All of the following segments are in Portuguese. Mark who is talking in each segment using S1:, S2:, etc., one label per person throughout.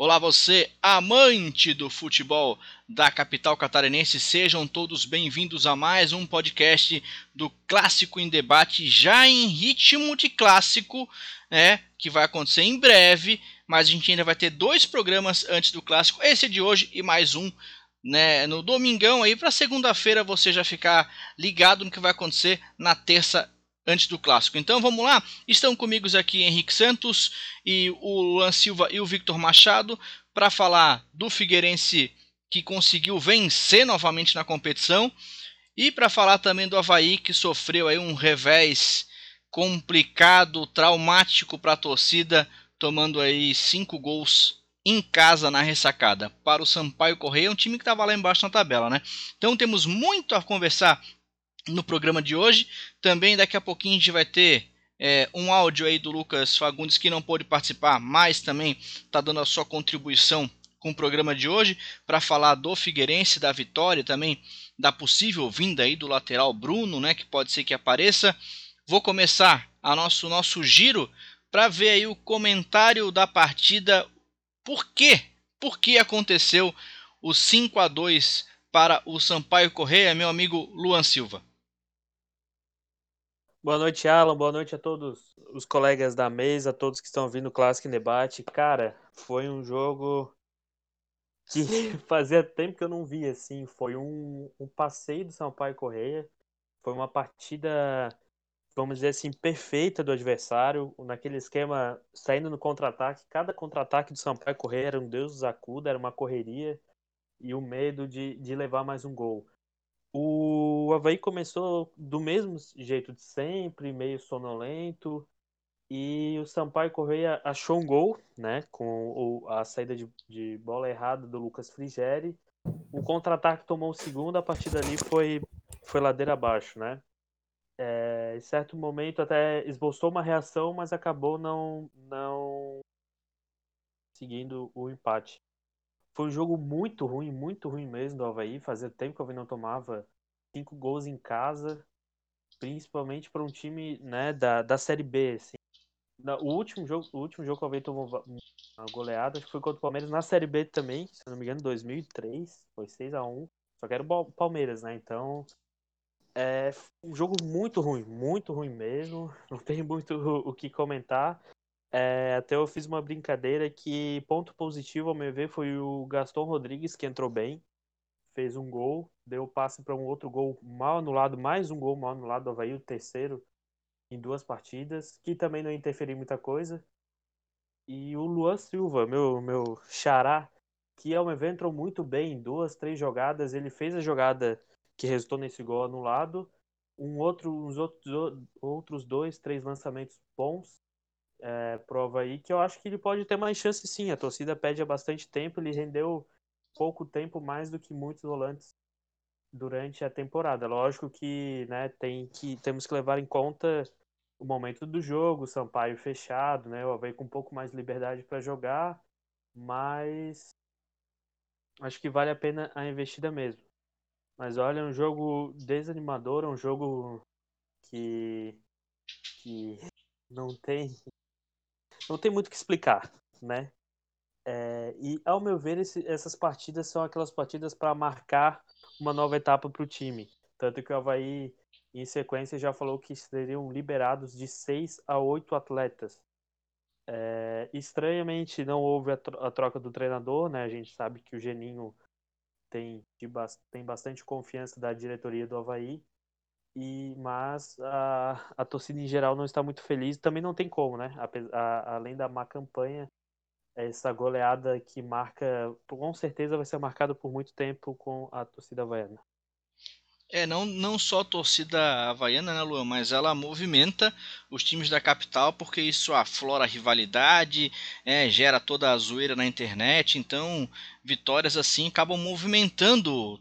S1: Olá, você, amante do futebol da capital catarinense, sejam todos bem-vindos a mais um podcast do Clássico em Debate, já em ritmo de clássico, né? Que vai acontecer em breve, mas a gente ainda vai ter dois programas antes do clássico, esse de hoje e mais um. Né, no domingão aí para segunda-feira você já ficar ligado no que vai acontecer na terça antes do clássico. Então vamos lá, estão comigo aqui Henrique Santos e o Luan Silva e o Victor Machado para falar do Figueirense que conseguiu vencer novamente na competição e para falar também do Havaí que sofreu aí um revés complicado, traumático para a torcida, tomando aí cinco gols em casa na ressacada. Para o Sampaio Correia, um time que estava lá embaixo na tabela, né? Então temos muito a conversar no programa de hoje. Também daqui a pouquinho a gente vai ter é, um áudio aí do Lucas Fagundes que não pôde participar, mas também está dando a sua contribuição com o programa de hoje para falar do Figueirense, da vitória, também da possível vinda aí do lateral Bruno, né, que pode ser que apareça. Vou começar a nosso nosso giro para ver aí o comentário da partida. Por quê? Por que aconteceu o 5 a 2 para o Sampaio Correia, meu amigo Luan Silva?
S2: Boa noite, Alan. Boa noite a todos os colegas da mesa, a todos que estão ouvindo o Clássico em Debate. Cara, foi um jogo que fazia tempo que eu não via, assim. Foi um, um passeio do Sampaio Correia. Foi uma partida, vamos dizer assim, perfeita do adversário. Naquele esquema, saindo no contra-ataque. Cada contra-ataque do Sampaio Correia era um Deus dos acuda, era uma correria. E o medo de, de levar mais um gol. O Havaí começou do mesmo jeito de sempre, meio sonolento. E o Sampaio Correia achou um gol, né? Com a saída de, de bola errada do Lucas Frigeri. O contra-ataque tomou o segundo, a partir dali foi, foi ladeira abaixo, né? É, em certo momento até esboçou uma reação, mas acabou não, não seguindo o empate. Foi um jogo muito ruim, muito ruim mesmo do Havaí. Fazia tempo que o Havaí não tomava cinco gols em casa, principalmente para um time né, da, da Série B. Assim. O último jogo, o último jogo que o Havaí tomou uma goleada, acho que foi contra o Palmeiras na Série B também, se não me engano, 2003, foi 6 a 1 Só que era o Palmeiras, né? Então, é um jogo muito ruim, muito ruim mesmo. Não tem muito o que comentar. É, até eu fiz uma brincadeira que ponto positivo, ao meu ver, foi o Gaston Rodrigues, que entrou bem, fez um gol, deu passe para um outro gol mal anulado, mais um gol mal anulado do Havaí, o terceiro em duas partidas, que também não interferiu muita coisa. E o Luan Silva, meu, meu xará, que ao meu ver entrou muito bem em duas, três jogadas, ele fez a jogada que resultou nesse gol anulado, um outro, uns outros, outros dois, três lançamentos bons, é, prova aí que eu acho que ele pode ter mais chance sim. A torcida pede há bastante tempo, ele rendeu pouco tempo mais do que muitos volantes durante a temporada. Lógico que, né, tem que temos que levar em conta o momento do jogo, o Sampaio fechado, né, o Havaí com um pouco mais de liberdade para jogar, mas acho que vale a pena a investida mesmo. Mas olha, é um jogo desanimador, é um jogo que que não tem não tem muito o que explicar, né? É, e, ao meu ver, esse, essas partidas são aquelas partidas para marcar uma nova etapa para o time. Tanto que o Havaí, em sequência, já falou que seriam liberados de seis a oito atletas. É, estranhamente, não houve a, troca do treinador, né? A gente sabe que o Geninho tem, tem bastante confiança da diretoria do Havaí e, mas a, a torcida em geral não está muito feliz. Também não tem como, né? A, a, além da má campanha, essa goleada que marca, com certeza vai ser marcada por muito tempo com a torcida havaiana.
S1: É, não, não só a torcida havaiana, né, Luan, mas ela movimenta os times da capital porque isso aflora a rivalidade, é, gera toda a zoeira na internet, então vitórias assim acabam movimentando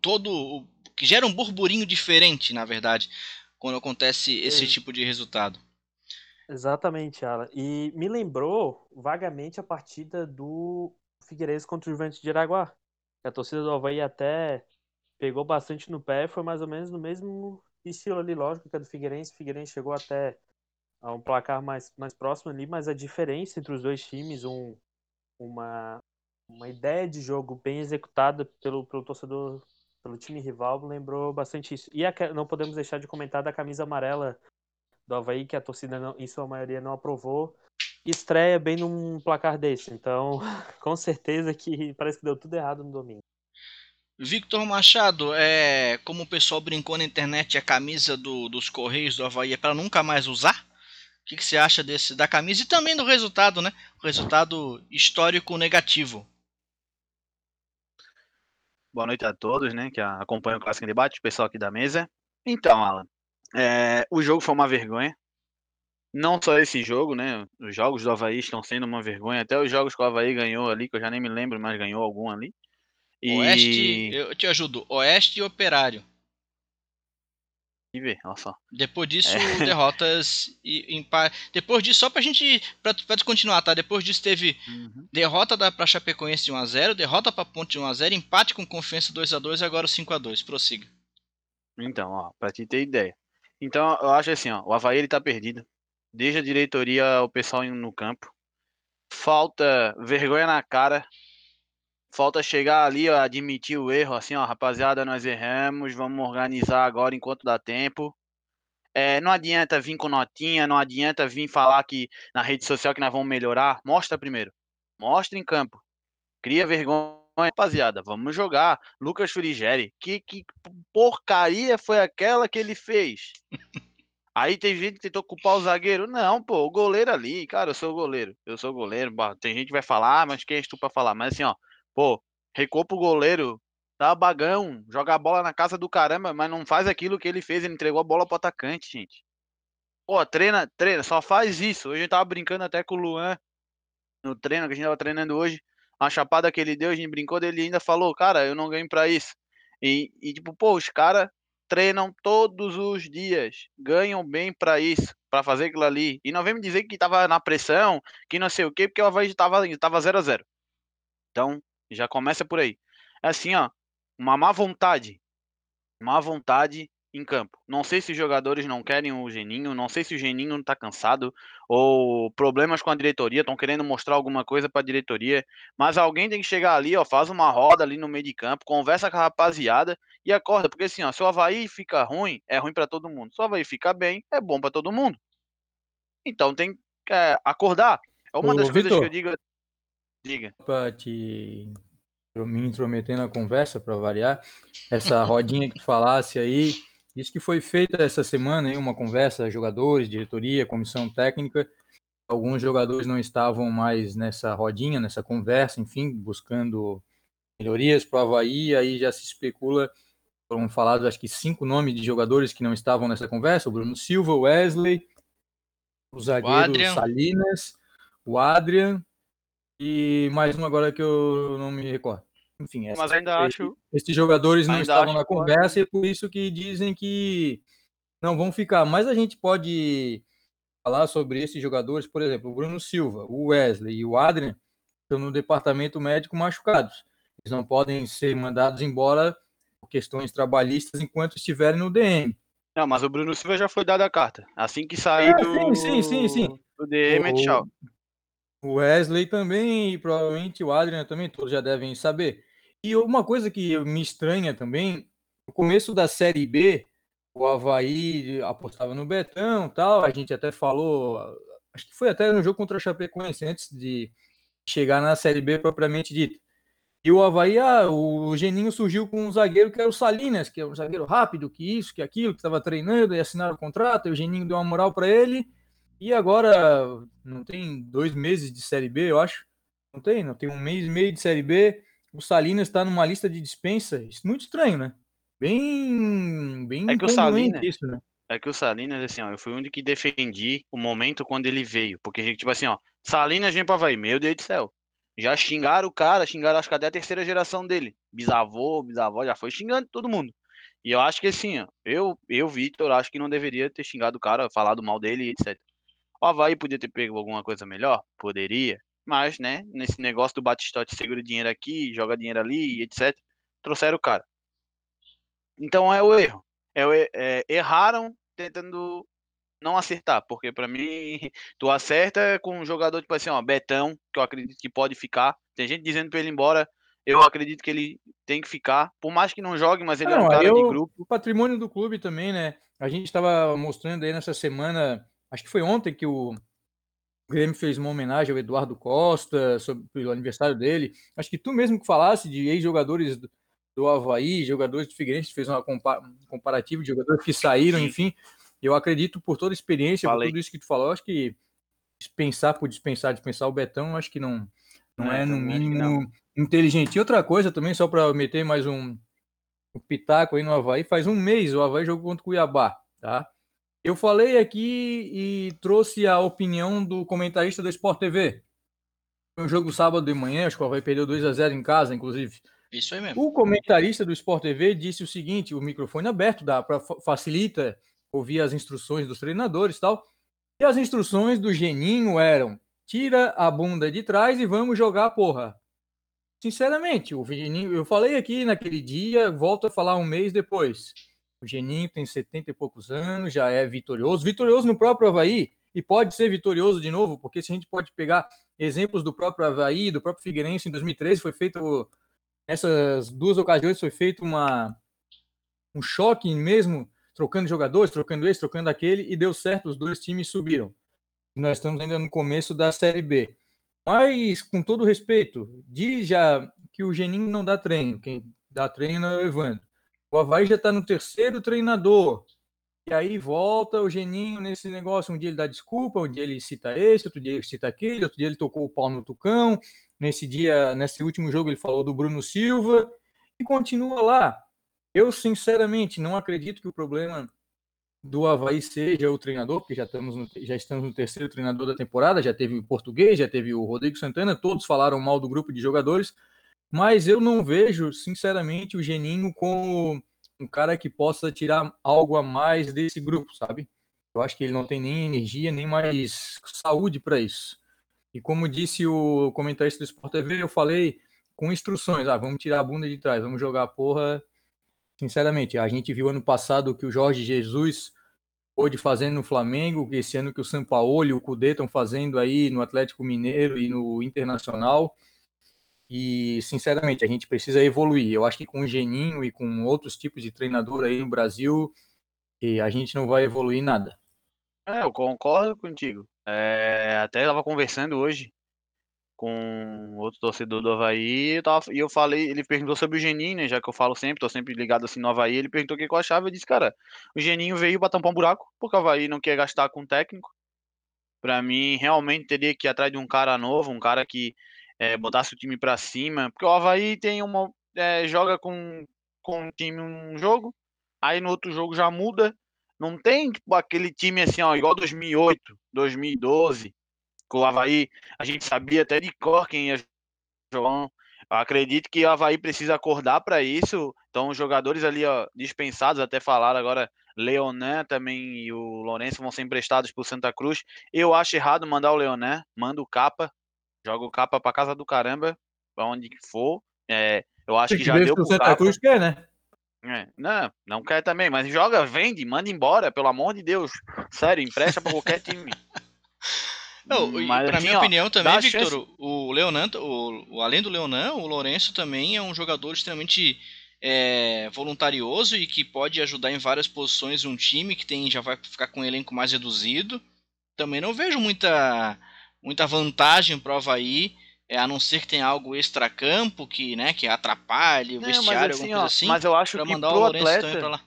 S1: todo que gera um burburinho diferente, na verdade, quando acontece esse tipo de resultado.
S2: Exatamente, Alan. E me lembrou vagamente a partida do Figueirense contra o Juventus de Araguá. A torcida do Havaí até pegou bastante no pé, foi mais ou menos no mesmo estilo ali, lógico, que a do Figueirense. O Figueirense chegou até a um placar mais, mais próximo ali, mas a diferença entre os dois times, um, uma, uma ideia de jogo bem executada pelo, pelo torcedor, pelo time rival, lembrou bastante isso. E a, não podemos deixar de comentar da camisa amarela do Havaí, que a torcida, não, em sua maioria, não aprovou. Estreia bem num placar desse. Então, com certeza que parece que deu tudo errado no domingo.
S1: Victor Machado, é, como o pessoal brincou na internet, a camisa do, dos Correios do Havaí é para nunca mais usar? O que, que, você acha desse da camisa e também do resultado, né? O resultado histórico negativo.
S3: Boa noite a todos, né? Que acompanham o Clássico em Debate, o pessoal aqui da mesa. Então, Alan, é, o jogo foi uma vergonha. Não só esse jogo, né? Os jogos do Havaí estão sendo uma vergonha. Até os jogos que o Havaí ganhou ali, que eu já nem me lembro, mas ganhou algum ali.
S1: E... Oeste, eu te ajudo. Oeste e Operário.
S3: E ver, olha só.
S1: Depois disso, é. derrotas e empate. Depois disso, só pra gente. Pra, pra continuar, tá? Depois disso teve uhum. derrota da, pra Chapecoense de 1x0, derrota pra Ponte de 1x0, empate com confiança 2x2 e agora 5x2. Prossiga.
S3: Então, ó, pra te ter ideia. Então, eu acho assim, ó, o Havaí ele tá perdido. Desde a diretoria, o pessoal indo no campo. Falta vergonha na cara Falta chegar ali, ó, admitir o erro, assim, ó, rapaziada, nós erramos, vamos organizar agora enquanto dá tempo. É, não adianta vir com notinha, não adianta vir falar que na rede social que nós vamos melhorar. Mostra primeiro. Mostra em campo. Cria vergonha, rapaziada. Vamos jogar. Lucas Frigeri. Que, que porcaria foi aquela que ele fez? Aí tem gente que tentou culpar o zagueiro. Não, pô, o goleiro ali, cara, eu sou goleiro. Eu sou goleiro. Tem gente que vai falar, ah, mas quem és tu pra falar? Mas assim, ó, Pô, recuou pro goleiro, tá bagão, joga a bola na casa do caramba, mas não faz aquilo que ele fez, ele entregou a bola pro atacante, gente. Pô, treina, treina, só faz isso. Hoje gente tava brincando até com o Luan no treino, que a gente tava treinando hoje. A chapada que ele deu, a gente brincou dele ainda falou, cara, eu não ganho pra isso. E, e tipo, pô, os caras treinam todos os dias, ganham bem para isso, para fazer aquilo ali. E não vem me dizer que tava na pressão, que não sei o quê, porque o Havaí tava 0 tava 0 a 0 Então, já começa por aí. É assim, ó, uma má vontade. Má vontade em campo. Não sei se os jogadores não querem o Geninho, não sei se o Geninho não tá cansado, ou problemas com a diretoria, estão querendo mostrar alguma coisa para a diretoria, mas alguém tem que chegar ali, ó, faz uma roda ali no meio de campo, conversa com a rapaziada e acorda, porque assim, ó, se o Havaí fica ruim, é ruim para todo mundo. Se o Havaí fica bem, é bom para todo mundo. Então tem que é, acordar. É uma Ô, das Victor, coisas que eu digo
S4: Diga. Para te me intrometer na conversa, para variar, essa rodinha que tu falasse aí, isso que foi feita essa semana, aí, uma conversa, jogadores, diretoria, comissão técnica, alguns jogadores não estavam mais nessa rodinha, nessa conversa, enfim, buscando melhorias para o Havaí, aí já se especula, foram falados acho que cinco nomes de jogadores que não estavam nessa conversa, o Bruno Silva, o Wesley, o zagueiro o Salinas, o Adrian, e mais um agora que eu não me recordo. Enfim, essa,
S3: mas ainda acho.
S4: Esses jogadores não estavam na conversa e é por isso que dizem que não vão ficar. Mas a gente pode falar sobre esses jogadores, por exemplo, o Bruno Silva, o Wesley e o Adrian estão no departamento médico machucados. Eles não podem ser mandados embora por questões trabalhistas enquanto estiverem no DM.
S3: Não, mas o Bruno Silva já foi dado a carta. Assim que sair é, do,
S4: sim, sim, sim, sim.
S3: do DM, é tchau.
S4: O Wesley também, e provavelmente o Adrian também, todos já devem saber. E uma coisa que me estranha também, no começo da Série B, o Havaí apostava no Betão tal, a gente até falou, acho que foi até no jogo contra a Chapecoense, antes de chegar na Série B propriamente dita. E o Havaí, ah, o Geninho surgiu com um zagueiro que era o Salinas, que é um zagueiro rápido, que isso, que aquilo, que estava treinando e assinaram o contrato, e o Geninho deu uma moral para ele, e agora, não tem dois meses de Série B, eu acho. Não tem, não tem um mês e meio de Série B. O Salinas está numa lista de dispensa. Isso é muito estranho, né? Bem, bem
S3: é que o Salinas, isso, né? É que o Salinas, assim, ó, eu fui um que defendi o momento quando ele veio. Porque, tipo assim, ó, Salinas vem pra vai, meu Deus do céu. Já xingaram o cara, xingaram acho que até a terceira geração dele. Bisavô, bisavó, já foi xingando todo mundo. E eu acho que assim, ó, eu, eu, Victor, acho que não deveria ter xingado o cara, falado mal dele, etc. O Havaí podia ter pego alguma coisa melhor? Poderia. Mas, né, nesse negócio do Batistote segura dinheiro aqui, joga dinheiro ali, etc. Trouxeram o cara. Então é o erro. É, é, erraram tentando não acertar, porque para mim tu acerta com um jogador tipo assim, ó, Betão, que eu acredito que pode ficar. Tem gente dizendo para ele ir embora, eu acredito que ele tem que ficar, por mais que não jogue, mas ele não, é um cara eu, de grupo.
S4: O patrimônio do clube também, né? A gente estava mostrando aí nessa semana, acho que foi ontem que o Grêmio fez uma homenagem ao Eduardo Costa sobre o aniversário dele. Acho que tu mesmo que falasse de ex-jogadores do, do Havaí, jogadores do Figueirense, fez uma compa um comparativo de jogadores que saíram, enfim. Eu acredito por toda a experiência, Falei. por tudo isso que tu falou, acho que dispensar por dispensar, dispensar o Betão, acho que não, não, não é, no mínimo inteligente. E outra coisa também, só para meter mais um, um pitaco aí no Havaí, faz um mês o Havaí jogou contra o Cuiabá, tá? Eu falei aqui e trouxe a opinião do comentarista do Sport TV. Um jogo sábado de manhã, acho que o Havaí perdeu 2 a 0 em casa, inclusive.
S1: Isso aí mesmo.
S4: O comentarista do Sport TV disse o seguinte: o microfone aberto, dá para facilita ouvir as instruções dos treinadores e tal. E as instruções do Geninho eram: tira a bunda de trás e vamos jogar porra. Sinceramente, o Geninho, eu falei aqui naquele dia, volto a falar um mês depois. O Geninho tem 70 e poucos anos, já é vitorioso, vitorioso no próprio Havaí, e pode ser vitorioso de novo, porque se a gente pode pegar exemplos do próprio Havaí, do próprio Figueirense em 2013, foi feito, nessas duas ocasiões foi feito uma, um choque mesmo trocando jogadores, trocando esse, trocando aquele, e deu certo, os dois times subiram. Nós estamos ainda no começo da Série B. Mas, com todo respeito, diz já que o Geninho não dá treino, quem dá treino é o Evandro. O Havaí já está no terceiro treinador. E aí volta o Geninho nesse negócio. Um dia ele dá desculpa, um dia ele cita esse, outro dia ele cita aquele, outro dia ele tocou o pau no Tucão. Nesse dia, nesse último jogo, ele falou do Bruno Silva e continua lá. Eu, sinceramente, não acredito que o problema do Havaí seja o treinador, porque já estamos, no, já estamos no terceiro treinador da temporada, já teve o português, já teve o Rodrigo Santana, todos falaram mal do grupo de jogadores, mas eu não vejo, sinceramente, o Geninho como um cara que possa tirar algo a mais desse grupo, sabe? Eu acho que ele não tem nem energia, nem mais saúde para isso. E como disse o comentarista do Sport TV, eu falei com instruções, ah, vamos tirar a bunda de trás, vamos jogar a porra Sinceramente, a gente viu ano passado que o Jorge Jesus pôde fazendo no Flamengo, esse ano que o Sampaoli e o Cudê estão fazendo aí no Atlético Mineiro e no Internacional. E, sinceramente, a gente precisa evoluir. Eu acho que com o Geninho e com outros tipos de treinador aí no Brasil, a gente não vai evoluir nada.
S3: É, eu concordo contigo. É, até estava conversando hoje com outro torcedor do Havaí, eu tava, e eu falei, ele perguntou sobre o Geninho, né, já que eu falo sempre, tô sempre ligado assim no Havaí, ele perguntou o que eu achava, eu disse, cara, o Geninho veio para tampar um buraco, porque o Havaí não quer gastar com técnico, para mim, realmente teria que ir atrás de um cara novo, um cara que é, botasse o time para cima, porque o Havaí tem uma, é, joga com, com o time um jogo, aí no outro jogo já muda, não tem tipo, aquele time assim, ó, igual 2008, 2012, com o Havaí, a gente sabia até de cor quem ia jogar. Acredito que o Havaí precisa acordar para isso. Então, os jogadores ali ó, dispensados, até falaram agora, Leonan também e o Lourenço vão ser emprestados para o Santa Cruz. Eu acho errado mandar o Leonan, manda o capa, joga o capa para casa do caramba, para onde for. É, eu acho que, que já deu pro
S4: Santa capa. Cruz quer, né?
S3: É, não, não quer também, mas joga, vende, manda embora, pelo amor de Deus. Sério, empresta para qualquer time.
S1: Não, Mas, pra assim, minha ó, opinião também, Victor, chance... o Leonan, o, o, além do Leonan, o Lourenço também é um jogador extremamente é, voluntarioso e que pode ajudar em várias posições um time que tem já vai ficar com um elenco mais reduzido. Também não vejo muita, muita vantagem pro Havaí, é, a não ser que tenha algo extra-campo que, né, que atrapalhe o não, vestiário, assim, alguma coisa assim.
S3: Mas eu acho que mandar pro o Lourenço atleta... lá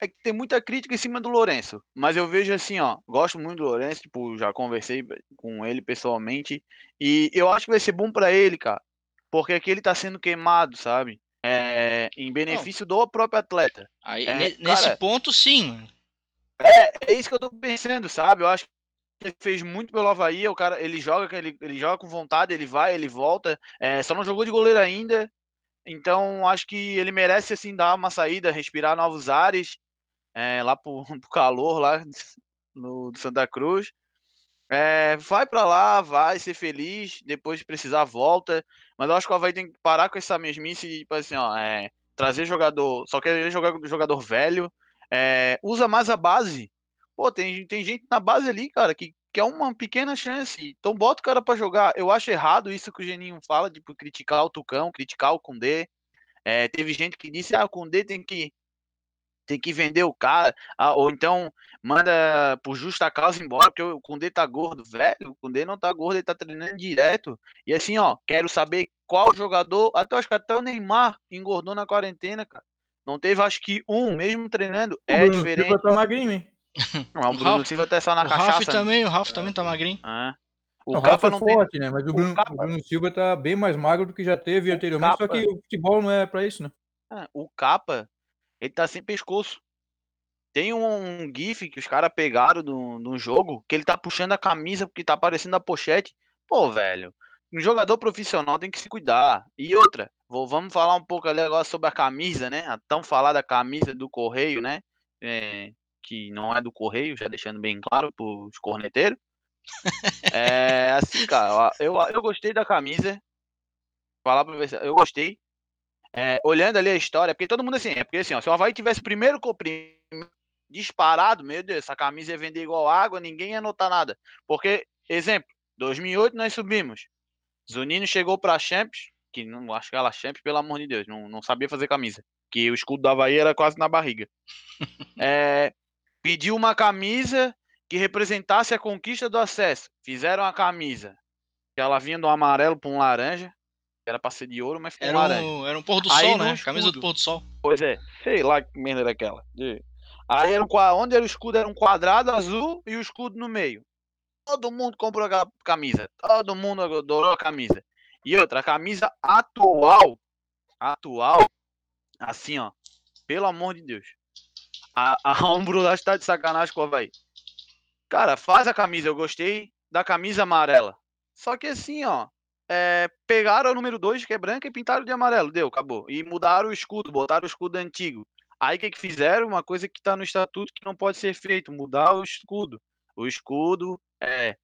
S3: é que tem muita crítica em cima do Lourenço. Mas eu vejo assim, ó, gosto muito do Lourenço, tipo, já conversei com ele pessoalmente. E eu acho que vai ser bom para ele, cara. Porque aqui ele tá sendo queimado, sabe? É, em benefício Não. do próprio atleta.
S1: Aí, é, nesse cara, ponto, sim.
S3: É, é isso que eu tô pensando, sabe? Eu acho ele fez muito pelo Havaí, o cara, ele joga, ele, ele joga com vontade, ele vai, ele volta. É, só não jogou de goleiro ainda. Então, acho que ele merece assim dar uma saída, respirar novos ares é, lá pro, pro calor lá no Santa Cruz. É, vai para lá, vai ser feliz, depois de precisar volta. Mas eu acho que o Havaí tem que parar com essa mesmice de, tipo assim, ó, é, trazer jogador, só quer jogar jogador velho. É, usa mais a base. Pô, tem, tem gente na base ali, cara, que quer uma pequena chance. Então bota o cara para jogar. Eu acho errado isso que o Geninho fala, de tipo, criticar o Tucão, criticar o Kundê. É, teve gente que disse, ah, o Kundê tem que tem que vender o cara, ah, ou então manda por justa causa embora, porque o Kundê tá gordo, velho, o Kundê não tá gordo, ele tá treinando direto. E assim, ó, quero saber qual jogador, até acho que até o Neymar engordou na quarentena, cara. Não teve, acho que um, mesmo treinando, é Bruno diferente.
S4: Tá magrinho, hein?
S3: Não, o Bruno Silva tá só na
S1: o
S3: cachaça.
S1: Ralf também, o Ralf também tá magrinho.
S3: Ah.
S4: O, o Capa não é forte, tem... né? Mas o Bruno, o, o Bruno, Silva tá bem mais magro do que já teve anteriormente, Capa... só que o futebol não é pra isso, né?
S3: Ah, o Capa, ele tá sem pescoço. Tem um, um GIF que os caras pegaram no, no jogo que ele tá puxando a camisa porque tá aparecendo a pochete. Pô, velho, um jogador profissional tem que se cuidar. E outra, vou, vamos falar um pouco ali agora sobre a camisa, né? A tão falada camisa do Correio, né? É, que não é do Correio, já deixando bem claro pros corneteiros. é assim, cara, eu, eu gostei da camisa. Falar pra você, eu gostei. É, olhando ali a história, porque todo mundo assim, é porque assim, ó, se o Havaí tivesse primeiro, primeiro disparado, meu Deus, essa camisa ia vender igual água, ninguém ia notar nada. Porque, exemplo, 2008 nós subimos. Zunino chegou para a Champions, que não acho que ela Champions, pelo amor de Deus, não, não sabia fazer camisa. Que o escudo da Havaí era quase na barriga. é, pediu uma camisa que representasse a conquista do acesso. Fizeram a camisa. Que ela vinha do amarelo para um laranja. Era pra ser de ouro, mas ficou
S1: era
S3: um laranja.
S1: Era um pôr do Aí sol, né? Escudo, camisa do pôr do sol.
S3: Pois é, sei lá que merda era aquela. Aí era um, onde era o escudo era um quadrado azul e o escudo no meio. Todo mundo comprou a camisa. Todo mundo adorou a camisa. E outra, a camisa atual, atual, assim, ó, pelo amor de Deus. A, a Ombro acho que tá de sacanagem com o Havaí. Cara, faz a camisa, eu gostei da camisa amarela. Só que assim, ó, é, pegaram o número 2, que é branca, e pintaram de amarelo. Deu, acabou. E mudaram o escudo, botaram o escudo antigo. Aí o que, que fizeram? Uma coisa que está no estatuto que não pode ser feito, mudar o escudo. O escudo é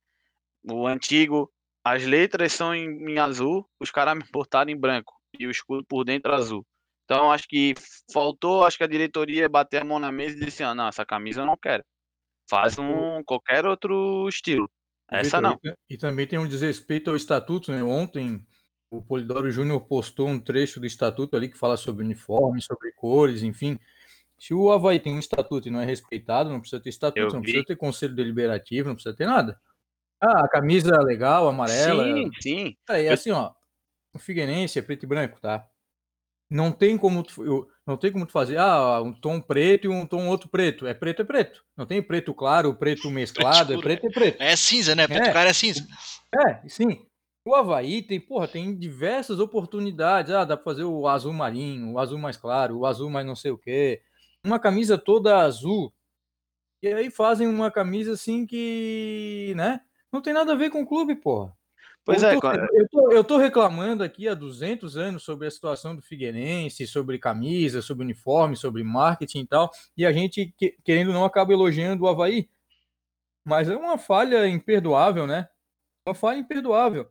S3: o antigo, as letras são em, em azul, os caras me botaram em branco e o escudo por dentro azul. Então acho que faltou, acho que a diretoria bater a mão na mesa e disse: ah, não, essa camisa eu não quero. Faz um qualquer outro estilo. Essa não.
S4: E, e também tem um desrespeito ao estatuto, né? Ontem o Polidoro Júnior postou um trecho do estatuto ali que fala sobre uniforme, sobre cores, enfim. Se o Havaí tem um estatuto e não é respeitado, não precisa ter estatuto, Eu não vi. precisa ter conselho deliberativo, não precisa ter nada. Ah, a camisa legal, amarela.
S3: Sim, sim.
S4: É, assim, ó, o Figueirense é preto e branco, tá? Não tem como tu, não tem como tu fazer, ah, um tom preto e um tom outro preto. É preto é preto. Não tem preto claro, preto mesclado, é preto é preto.
S1: É cinza, né? Preto é, claro é cinza.
S4: É, sim. O Havaí tem, porra, tem diversas oportunidades. Ah, dá para fazer o azul marinho, o azul mais claro, o azul mais não sei o quê. Uma camisa toda azul. E aí fazem uma camisa assim que, né? Não tem nada a ver com o clube, porra.
S3: Pois
S4: eu
S3: é,
S4: tô, eu, tô, eu tô reclamando aqui há 200 anos sobre a situação do Figueirense, sobre camisa, sobre uniforme, sobre marketing e tal, e a gente, querendo não, acaba elogiando o Havaí. Mas é uma falha imperdoável, né? Uma falha imperdoável.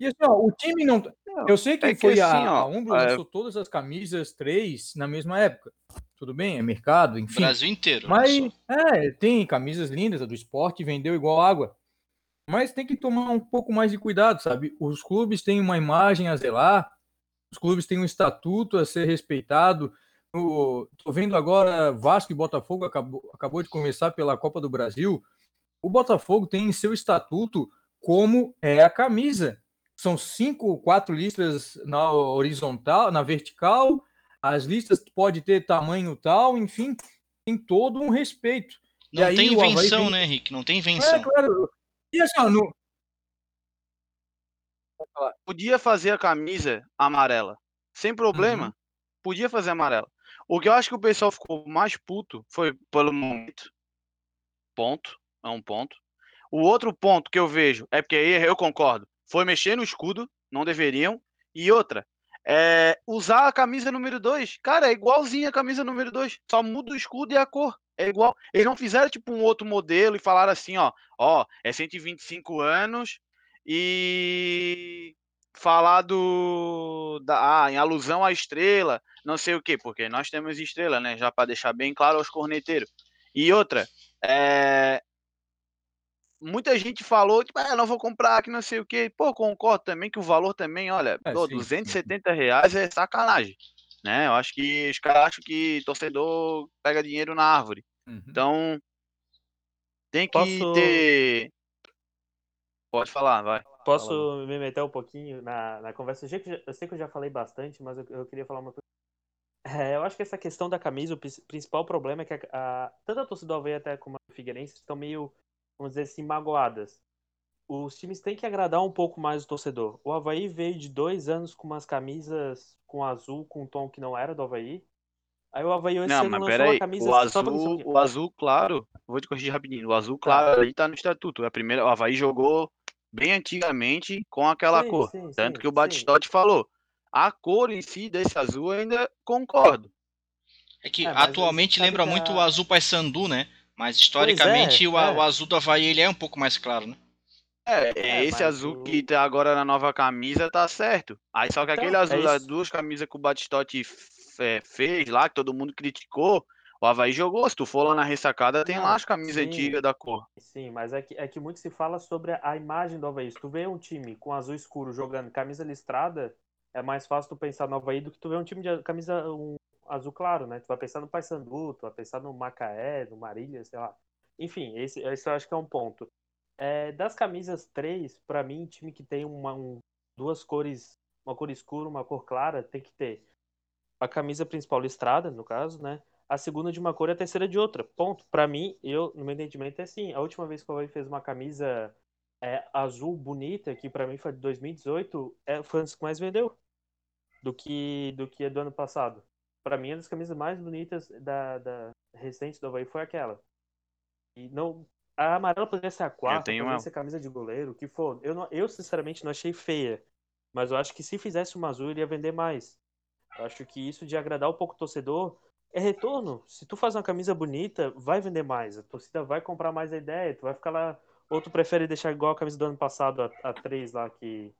S4: E assim, ó, o time não. Eu sei que, é que foi assim, a, ó, a Umbro é... lançou todas as camisas três na mesma época. Tudo bem, é mercado, enfim.
S1: Brasil inteiro.
S4: Mas é, tem camisas lindas, a do esporte vendeu igual água. Mas tem que tomar um pouco mais de cuidado, sabe? Os clubes têm uma imagem a zelar, os clubes têm um estatuto a ser respeitado. Estou vendo agora Vasco e Botafogo acabou, acabou de começar pela Copa do Brasil. O Botafogo tem em seu estatuto como é a camisa são cinco, quatro listas na horizontal, na vertical, as listas pode ter tamanho tal, enfim, tem todo um respeito.
S1: Não aí, tem invenção, tem... né, Henrique? Não tem invenção. É, claro.
S3: E assim, no... Podia fazer a camisa amarela, sem problema. Uhum. Podia fazer amarela. O que eu acho que o pessoal ficou mais puto foi pelo momento. Ponto. É um ponto. O outro ponto que eu vejo é porque aí eu concordo foi mexer no escudo, não deveriam. E outra, é, usar a camisa número 2. Cara, é igualzinho a camisa número 2. Só muda o escudo e a cor. É igual. Eles não fizeram tipo um outro modelo e falaram assim, ó, ó, é 125 anos e falar do da, ah, em alusão à estrela, não sei o quê, porque nós temos estrela, né, já para deixar bem claro aos corneteiros. E outra, É, muita gente falou, tipo, ah, não vou comprar, que não sei o que. Pô, concordo também que o valor também, olha,
S4: É,
S3: pô,
S4: sim,
S3: 270 reais é sacanagem, né? Eu acho que os caras acham que torcedor pega dinheiro na árvore.
S4: Uhum.
S3: Então, tem que
S2: Posso-
S3: ter... Pode falar, vai.
S2: Posso
S3: Fala,
S2: me meter um pouquinho na, na conversa? Eu sei, que já, eu sei que eu já falei bastante, mas eu, eu queria falar uma coisa. É, eu acho que essa questão da camisa, o principal problema é que a, a- tanto a torcida do Havaí até como a Figueirense estão meio, vamos dizer assim, magoadas. Os times têm que agradar um pouco mais o torcedor. O Havaí veio de dois anos com umas camisas com azul, com um tom que não era do Havaí. Aí o Havaí esse
S3: Não,
S2: ano
S3: mas
S2: lançou
S3: peraí,
S2: uma camisa
S3: o
S2: sei
S3: azul,
S2: quê.
S3: o azul claro, vou te corrigir rapidinho, o azul
S2: Tá.
S3: claro ali tá no estatuto, é a primeira, o Havaí jogou bem antigamente com aquela
S2: Sim,
S3: cor,
S2: sim,
S3: tanto
S2: sim,
S3: que o
S2: sim.
S3: Batistotti falou, a cor em si desse azul eu ainda concordo.
S1: É que
S2: É,
S1: atualmente lembra
S2: que
S1: muito o azul Paysandu, né? Mas historicamente o, a-
S2: é.
S1: o azul do Havaí ele é um pouco mais claro, né?
S3: É,
S2: É,
S3: esse azul
S2: o-
S3: que tá agora na nova camisa tá certo. Aí só que
S2: Então,
S3: aquele
S2: é
S3: azul das
S2: isso.
S3: duas camisas que o Batistotti fe- fez lá, que todo mundo criticou, o Havaí jogou. Se tu for lá na ressacada, tem lá as camisas antigas da cor.
S2: Sim, mas é que, é que muito se fala sobre a, imagem do Havaí. Se tu vê um time com azul escuro jogando camisa listrada, é mais fácil tu pensar no Havaí do que tu ver um time de camisa um azul claro, né? Tu vai pensar no Paysandu, tu vai pensar no Macaé, no Marília, sei lá. Enfim, esse, esse eu acho que é um ponto. É, das camisas três, pra mim, time que tem uma, um- duas cores, uma cor escura, uma cor clara, tem que ter a camisa principal listrada, no caso, né? A segunda de uma cor e a terceira de outra. Ponto. Pra mim, eu, no meu entendimento, é assim. A última vez que o Havaí fez uma camisa é, azul bonita, que pra mim foi de 2018, é, foi das que mais vendeu do que do que a do ano passado. Pra mim, uma das camisas mais bonitas da, da recente do Havaí foi aquela. E não. A amarela poderia ser a quarta,
S3: tenho
S2: poderia
S3: uma.
S2: ser camisa de goleiro, o que for. Eu, não, eu, sinceramente, não achei feia. Mas eu acho que se fizesse uma azul, iria vender mais. Eu acho que isso de agradar um pouco o torcedor é retorno. Se tu faz uma camisa bonita, vai vender mais. A torcida vai comprar mais a ideia. Tu vai ficar lá. Ou tu prefere deixar igual a camisa do ano passado, a, a 3 lá, que.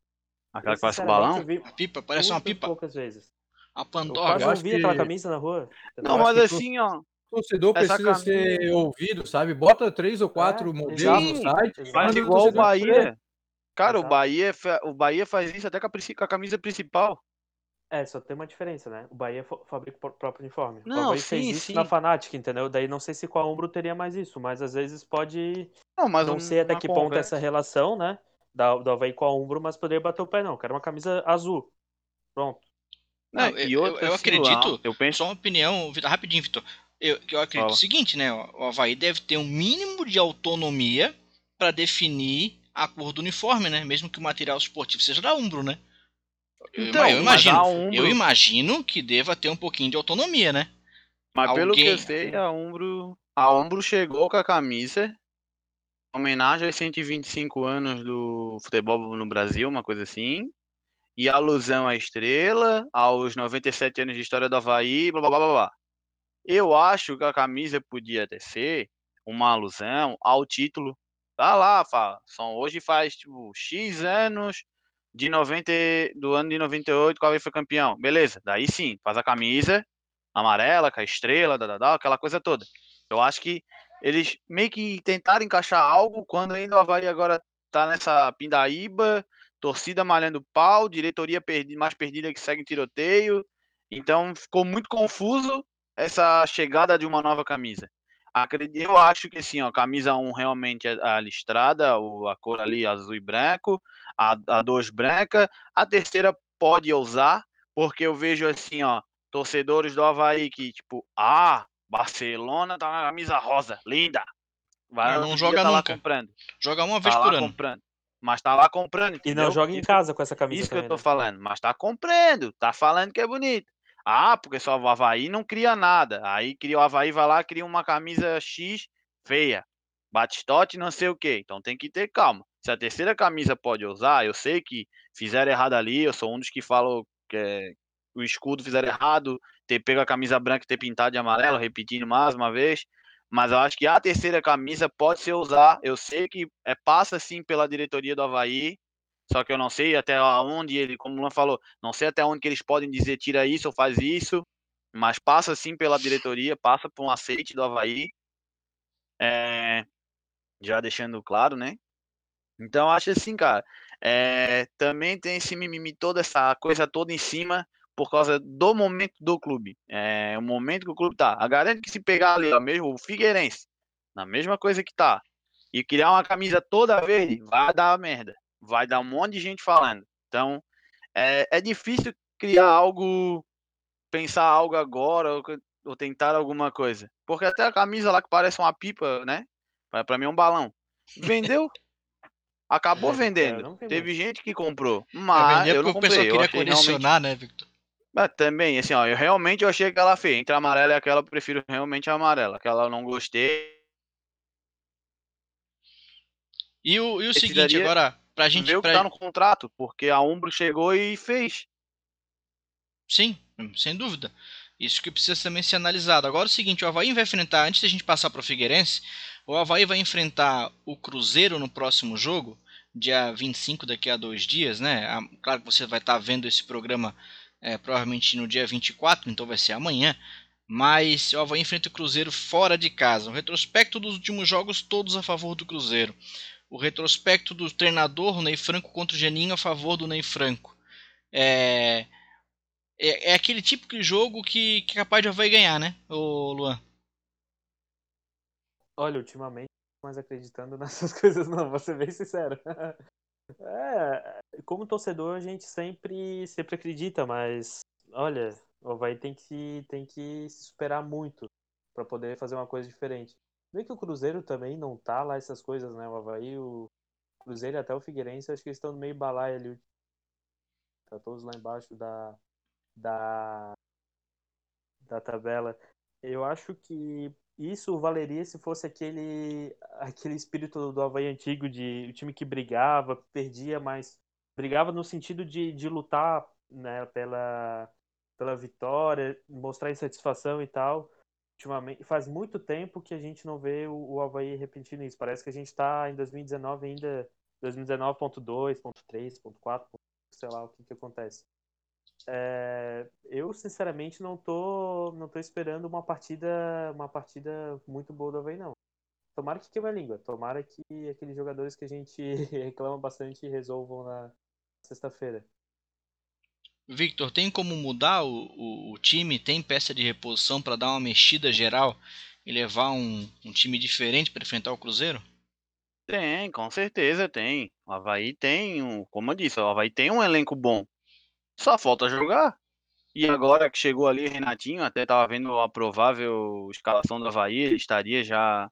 S3: Aquela
S2: eu,
S3: que com
S2: sinceramente,
S3: balão?
S2: eu vi
S1: A pipa, parece uma pipa.
S2: poucas vezes.
S1: A
S2: Eu
S1: Pandora.
S2: quase
S4: eu
S2: não
S4: acho
S2: vi aquela
S4: que-
S2: camisa na rua.
S3: Não,
S4: Eu
S3: mas assim, ó.
S4: O torcedor precisa ser ouvido, sabe? Bota três ou quatro
S2: É,
S4: modelos no site.
S3: Faz igual o Bahia. Cara, o. Bahia, o Bahia faz isso até com a, camisa principal.
S2: É, só tem uma diferença, né? O Bahia fa- fabrica o pró- próprio uniforme.
S3: Não,
S2: o Havaí
S3: sim,
S2: fez isso
S3: sim.
S2: na Fanatic, entendeu? Daí não sei se com a Umbro teria mais isso, mas às vezes pode
S3: Não, mas
S2: não
S3: um-
S2: sei até que ponto
S3: conversa.
S2: essa relação, né? Da, do Havaí com a Umbro, mas poderia bater o pé, não. Quero uma camisa azul. Pronto.
S3: Não,
S1: Não,
S3: e
S1: eu-
S3: outra,
S1: eu
S3: assim,
S1: acredito-
S3: lá, Eu penso.
S1: Só uma opinião, rapidinho, Vitor. Eu, eu acredito
S3: Fala.
S1: o seguinte, né? O Havaí deve ter um mínimo de autonomia para definir a cor do uniforme, né? Mesmo que o material esportivo seja da Umbro, né?
S3: Então,
S1: eu imagino,
S3: Umbro-
S1: eu imagino que deva ter um pouquinho de autonomia, né?
S3: Mas pelo que eu
S1: Alguém-
S3: sei, a Umbro, a Umbro chegou com a camisa em homenagem aos 125 anos do futebol no Brasil, uma coisa assim. E alusão à estrela, aos 97 anos de história do Havaí, blá blá blá blá. Eu acho que a camisa podia ser uma alusão ao título. Tá lá, fala. São, hoje faz tipo X anos de 90, do ano de 98 que o Havaí foi campeão. Beleza, daí sim, faz a camisa amarela, com a estrela, da, da, da, aquela coisa toda. Eu acho que eles meio que tentaram encaixar algo quando ainda o Havaí agora tá nessa pindaíba, torcida malhando pau, diretoria mais perdida que segue em tiroteio. Então ficou muito confuso essa chegada de uma nova camisa. Eu acho que assim, ó, camisa 1 realmente é a listrada, o, a cor ali azul e branco, a, a 2 branca, a terceira pode usar, porque eu vejo assim, ó, torcedores do Havaí que, tipo, ah, Barcelona tá na camisa rosa, linda. Vai,
S1: não joga
S3: tá lá
S1: nunca.
S3: comprando.
S1: Joga uma vez
S3: Tá
S1: por ano.
S3: comprando. Mas tá lá comprando,
S2: E
S3: entendeu?
S2: não joga em casa com essa camisa
S3: Isso que eu
S2: também,
S3: tô
S2: né?
S3: falando. Mas tá comprando, tá falando que é bonito. Ah, porque só o Havaí não cria nada. Aí cria o Havaí, vai lá, cria uma camisa X feia. Batistote, não sei o que. Então tem que ter calma. Se a terceira camisa pode usar, eu sei que fizeram errado ali. Eu sou um dos que falam que é, o escudo fizeram errado, ter pego a camisa branca e ter pintado de amarelo, repetindo mais uma vez. Mas eu acho que a terceira camisa pode ser usar. Eu sei que é, passa sim pela diretoria do Havaí. Só que eu não sei até onde ele, como o Luan falou, não sei até onde que eles podem dizer tira isso ou faz isso. Mas passa sim pela diretoria, passa por um aceite do Havaí. É, já deixando claro, né? Então acho assim, cara, é, também tem esse mimimi, toda essa coisa toda em cima por causa do momento do clube. É o momento que o clube tá. A garanto que se pegar ali, ó, mesmo o Figueirense, na mesma coisa que tá, e criar uma camisa toda verde, vai dar merda. Vai dar um monte de gente falando. Então, é, é difícil criar algo, pensar algo agora, ou, ou tentar alguma coisa. Porque até a camisa lá que parece uma pipa, né? Para mim é um balão. Vendeu, Acabou é, vendendo. Teve gente que comprou, mas eu não
S1: comprei. Pessoal queria colecionar, realmente... né, Victor?
S3: Mas também, assim, ó, eu realmente eu achei aquela feia. Entre a amarela e aquela, eu prefiro realmente a amarela. Aquela eu não gostei.
S1: E o, e o seguinte, agora, pra gente.
S3: Ver
S1: pra...
S3: que tá no contrato, porque a Umbro chegou e fez.
S1: Sim, sem dúvida. Isso que precisa também ser analisado. Agora é o seguinte, o Havaí vai enfrentar, antes da gente passar para o Figueirense, o Havaí vai enfrentar o Cruzeiro no próximo jogo, dia 25, daqui a dois dias, né? Claro que você vai estar tá vendo esse programa é, provavelmente no dia 24, então vai ser amanhã. Mas o Havaí enfrenta o Cruzeiro fora de casa. O retrospecto dos últimos jogos, todos a favor do Cruzeiro. O retrospecto do treinador, Ney Franco, contra o Geninho, a favor do Ney Franco. É, é, é aquele tipo de jogo que, que é capaz de Havaí ganhar, né, o Luan?
S2: Olha, ultimamente, mais acreditando nessas coisas, não, vou ser bem sincero. É, como torcedor, a gente sempre, sempre acredita, mas olha, o Havaí tem que, tem que se superar muito para poder fazer uma coisa diferente. Vê que o Cruzeiro também não tá lá essas coisas, né? O Havaí, o Cruzeiro até o Figueirense, acho que eles estão no meio balaio ali. Tá todos lá embaixo da, da, da tabela. Eu acho que isso valeria se fosse aquele aquele espírito do Havaí antigo de o time que brigava, perdia, mas brigava no sentido de, de lutar né, pela, pela vitória, mostrar insatisfação e tal. Ultimamente, faz muito tempo que a gente não vê o, o Havaí repetindo isso. Parece que a gente está em 2019 ainda, 2019.2, .4, sei lá o que, que acontece. É, eu sinceramente não tô, não tô esperando uma partida, uma partida muito boa do Havaí, não. Tomara que queime a língua. Tomara que aqueles jogadores que a gente reclama bastante resolvam na sexta-feira.
S1: Victor, tem como mudar o, o, o time? Tem peça de reposição para dar uma mexida geral e levar um, um time diferente para enfrentar o Cruzeiro?
S3: Tem, com certeza tem. O Havaí tem, um, como eu disse, o Havaí tem um elenco bom. Só falta jogar. E agora que chegou ali Renatinho, até tava vendo a provável escalação do Havaí, ele estaria já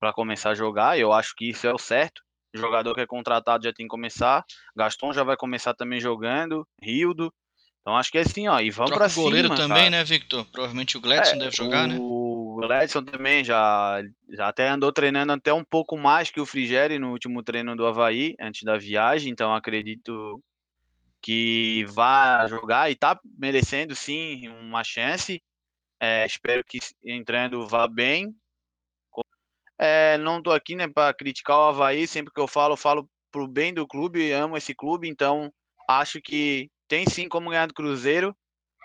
S3: para começar a jogar. Eu acho que isso é o certo. O jogador que é contratado já tem que começar. Gaston já vai começar também jogando. Rildo. Então acho que é assim, ó. E vamos para cima. O goleiro
S1: também, cara. né, Victor? Provavelmente o Gladson é, deve jogar,
S3: o...
S1: né?
S3: O Gladson também já, já até andou treinando até um pouco mais que o Frigeri no último treino do Havaí, antes da viagem. Então acredito que vá jogar e tá merecendo sim uma chance. É, espero que entrando vá bem. É, não tô aqui né, para criticar o Havaí, sempre que eu falo, eu falo pro bem do clube, amo esse clube, então acho que tem sim como ganhar do Cruzeiro.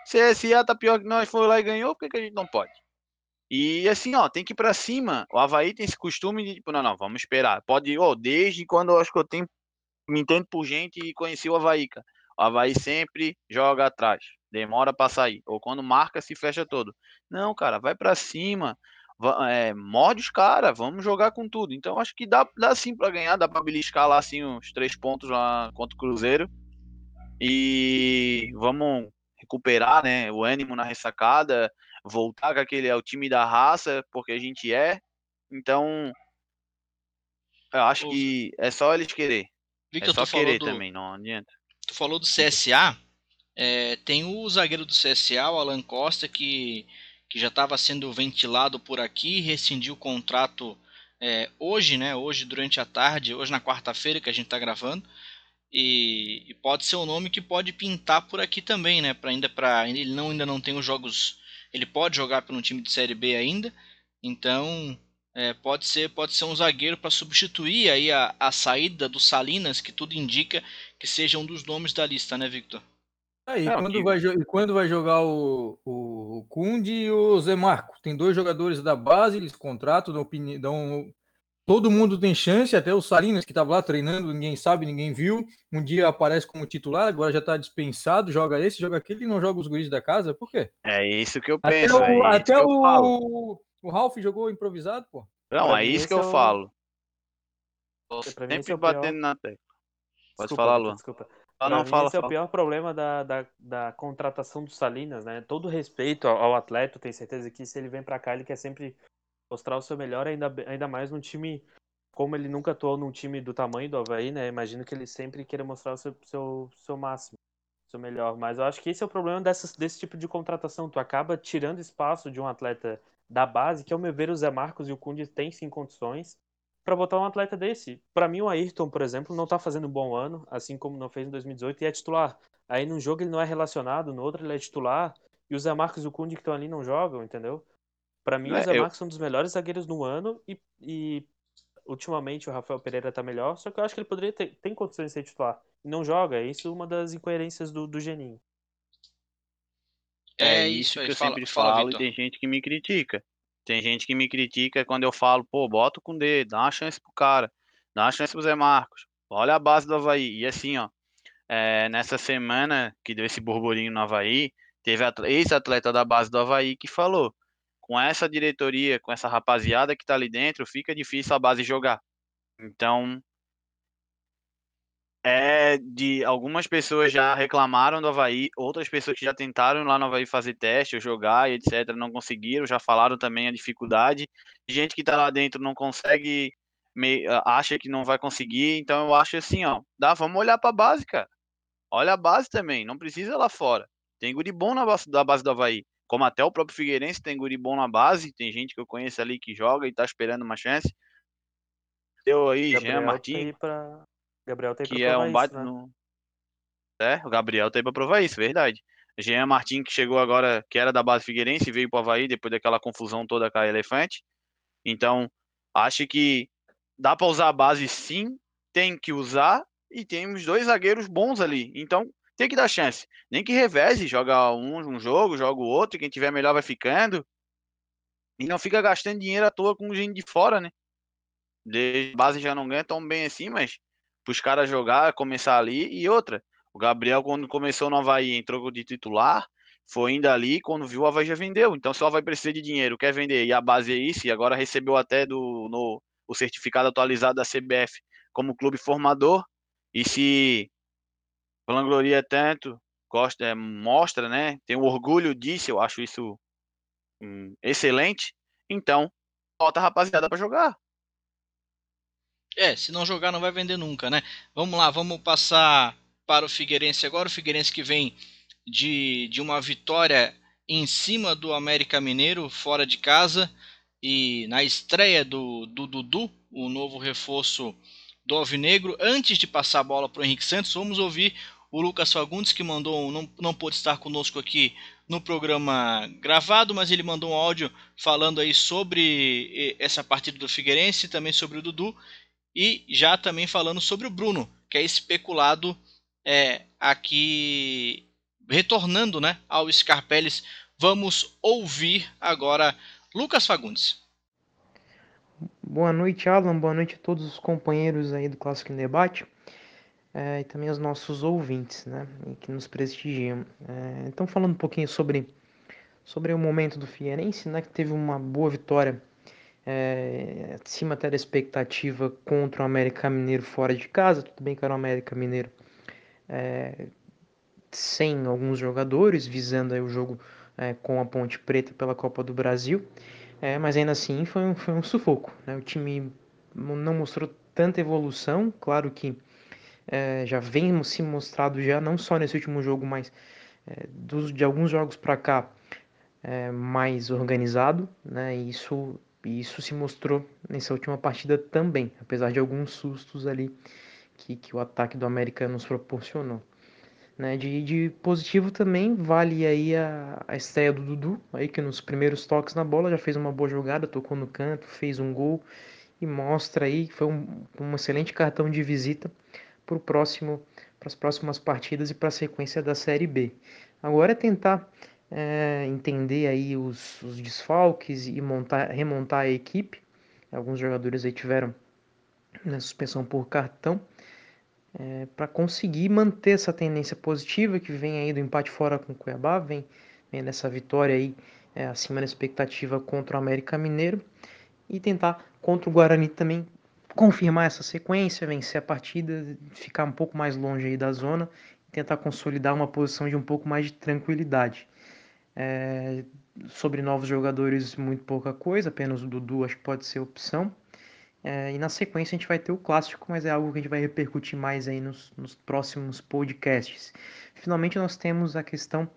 S3: Se a tá pior que nós, foi lá e ganhou, por que, que a gente não pode? E assim, ó, tem que ir pra cima. O Havaí tem esse costume de, tipo, não, não, vamos esperar. Pode, ó, desde quando eu acho que eu tenho, me entendo por gente e conheci o Havaí, cara. O Havaí sempre joga atrás, demora para sair. Ou quando marca, se fecha todo. Não, cara, vai para cima, é, morde os caras, vamos jogar com tudo. Então acho que dá, dá sim para ganhar, dá para beliscar lá assim uns três pontos lá contra o Cruzeiro. E vamos recuperar né, o ânimo na ressacada, voltar com aquele é o time da raça, porque a gente é. Então, eu acho que é só eles querer. Victor, é só querer do... também, não adianta.
S1: Tu falou do CSA. É, tem o zagueiro do CSA, o Alan Costa, que, que já estava sendo ventilado por aqui, rescindiu o contrato é, hoje, né? Hoje durante a tarde, hoje na quarta-feira que a gente está gravando. E, e, pode ser um nome que pode pintar por aqui também, né? Para ainda para ele não ainda não tem os jogos, ele pode jogar pelo time de série B ainda. Então é, pode ser pode ser um zagueiro para substituir aí a, a saída do Salinas, que tudo indica que seja um dos nomes da lista, né, Victor?
S4: Aí,
S3: Não,
S4: quando,
S3: que-
S4: vai, e quando vai jogar o, o Kundi e o Zé Marco? Tem dois jogadores da base, eles contratam, dão, opini- dão- todo mundo tem chance, até o Salinas que estava lá treinando, ninguém sabe, ninguém viu. Um dia aparece como titular, agora já está dispensado, joga esse, joga aquele e não joga os guris da casa, por quê?
S3: É isso que eu
S4: Até,
S3: penso. é
S4: o,
S3: isso
S4: até
S3: eu
S4: o, o Ralph jogou improvisado, pô.
S3: Não,
S2: Pra
S3: é isso que
S2: esse
S3: eu
S2: é
S3: falo. Tô sempre
S2: é pior.
S3: batendo na tecla. Pode
S2: Desculpa,
S3: falar, Luan.
S2: Desculpa.
S3: Ah, não, fala,
S2: esse é o
S3: fala.
S2: pior problema da, da, da contratação do Salinas, né? Todo respeito ao, ao atleta, eu tenho certeza que se ele vem pra cá, ele quer sempre mostrar o seu melhor, ainda, ainda mais num time, como ele nunca atuou num time do tamanho do Havaí, né? Imagino que ele sempre queira mostrar o seu, seu, seu máximo, seu melhor. Mas eu acho que esse é o problema dessas, desse tipo de contratação. Tu acaba tirando espaço de um atleta da base, que ao meu ver o Zé Marcos e o Cunha têm sim condições, pra botar um atleta desse. Pra mim, o Ayrton, por exemplo, não tá fazendo um bom ano, assim como não fez em 2018, e é titular. Aí num jogo ele não é relacionado, no outro ele é titular, e o Zé Marcos e o Cunha que estão ali não jogam, entendeu? Pra mim,
S3: É,
S2: o Zé
S3: eu-
S2: Marcos é um dos melhores zagueiros no ano, e, e ultimamente o Rafael Pereira tá melhor, só que eu acho que ele poderia ter tem condições de ser titular. E não joga, é isso uma das incoerências do, do Geninho.
S1: É isso aí,
S3: que eu
S1: fala-
S3: sempre
S1: fala,
S3: falo e
S1: Vitor.
S3: tem gente que me critica. Tem gente que me critica quando eu falo, pô, bota com D, dá uma chance pro cara, dá uma chance pro Zé Marcos. Olha a base do Havaí. E assim, ó, é, nessa semana que deu esse burburinho no Havaí, teve atle- ex-atleta da base do Havaí que falou: com essa diretoria, com essa rapaziada que tá ali dentro, fica difícil a base jogar. Então, é de algumas pessoas já reclamaram do Havaí, outras pessoas que já tentaram lá no Havaí fazer teste, ou jogar etc, não conseguiram, já falaram também a dificuldade. Gente que tá lá dentro não consegue, acha que não vai conseguir, então eu acho assim, ó, dá, vamos olhar pra base, cara. Olha a base também, não precisa lá fora. Tem guri bom na base, da base do Havaí. Como até o próprio Figueirense tem guri bom na base, tem gente que eu conheço ali que joga e tá esperando uma chance. Deu aí, Jean
S2: Gabriel
S3: Martins,
S2: tá aí pra... Gabriel tá aí pra
S3: que é
S2: provar
S3: um
S2: isso,
S3: baita
S2: né?
S3: no... É, o Gabriel tá aí pra provar isso, verdade. Jean Martins, que chegou agora, que era da base Figueirense, veio pro Havaí depois daquela confusão toda com a Elefante. Então, acho que dá pra usar a base sim, tem que usar, e temos dois zagueiros bons ali. Então, tem que dar chance. Nem que reveze, joga um, um jogo, joga o outro, quem tiver melhor vai ficando. E não fica gastando dinheiro à toa com gente de fora, né? De base já não ganha tão bem assim, mas pros caras jogar, começar ali. E outra, o Gabriel, quando começou no Havaí, entrou de titular, foi indo ali, quando viu o Havaí já vendeu. Então, se o Havaí precisa de dinheiro, quer vender, e a base é isso, e agora recebeu até do, no, o certificado atualizado da CBF como clube formador, e se vangloria tanto, gosta, é, mostra, né? Tem o orgulho disso, eu acho isso hum, excelente. Então, bota a rapaziada pra jogar.
S1: É, se não jogar não vai vender nunca, né? Vamos lá, vamos passar para o Figueirense agora. O Figueirense que vem de, de uma vitória em cima do América Mineiro, fora de casa. E na estreia do, do Dudu, o novo reforço do Alvinegro. Antes de passar a bola para o Henrique Santos, vamos ouvir o Lucas Fagundes, que mandou, não, não pôde estar conosco aqui no programa gravado, mas ele mandou um áudio falando aí sobre essa partida do Figueirense, também sobre o Dudu e já também falando sobre o Bruno, que é especulado é, aqui retornando né, ao Scarpellis. Vamos ouvir agora Lucas Fagundes.
S5: Boa noite, Alan. Boa noite a todos os companheiros aí do Clássico em Debate é, e também aos nossos ouvintes, né, que nos prestigiam. É, então, falando um pouquinho sobre, sobre o momento do Figueirense, né, que teve uma boa vitória é, acima até da expectativa contra o América Mineiro fora de casa. Tudo bem que era o América Mineiro é, sem alguns jogadores, visando o jogo é, com a Ponte Preta pela Copa do Brasil. É, mas ainda assim foi um, foi um sufoco. Né? O time não mostrou tanta evolução, claro que é, já vem se mostrado já não só nesse último jogo, mas é, dos, de alguns jogos para cá é, mais organizado, né? E isso isso se mostrou nessa última partida também, apesar de alguns sustos ali que, que o ataque do América nos proporcionou. Né, de, de, positivo também vale aí a, a estreia do Dudu, aí que nos primeiros toques na bola já fez uma boa jogada, tocou no canto, fez um gol e mostra aí que foi um, um excelente cartão de visita para próximo as próximas partidas e para a sequência da Série B. Agora é tentar é, entender aí os, os desfalques e montar, remontar a equipe. Alguns jogadores aí tiveram né, suspensão por cartão. É, para conseguir manter essa tendência positiva que vem aí do empate fora com o Cuiabá, vem, vem nessa vitória aí é, acima da expectativa contra o América Mineiro e tentar contra o Guarani também confirmar essa sequência, vencer a partida, ficar um pouco mais longe aí da zona tentar consolidar uma posição de um pouco mais de tranquilidade. É, sobre novos jogadores, muito pouca coisa, apenas o Dudu acho que pode ser opção. É, e na sequência a gente vai ter o clássico, mas é algo que a gente vai repercutir mais aí nos, nos próximos podcasts. Finalmente nós temos a questão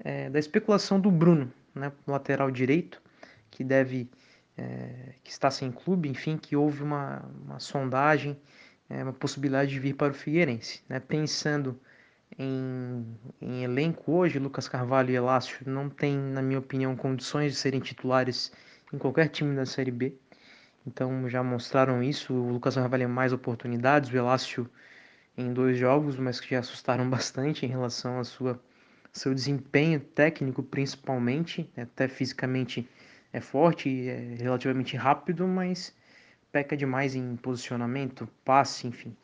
S5: é, da especulação do Bruno, né, lateral direito, que deve é, que está sem clube, enfim, que houve uma, uma sondagem, é, uma possibilidade de vir para o Figueirense. Né? Pensando em, em, elenco hoje, Lucas Carvalho e Elácio não têm, na minha opinião, condições de serem titulares em qualquer time da Série B. Então já mostraram isso. O Lucas Carvalho mais oportunidades, o Elácio em dois jogos, mas que já assustaram bastante em relação sua seu desempenho técnico, principalmente, até fisicamente é forte, é relativamente rápido, mas peca demais em posicionamento, passe, enfim.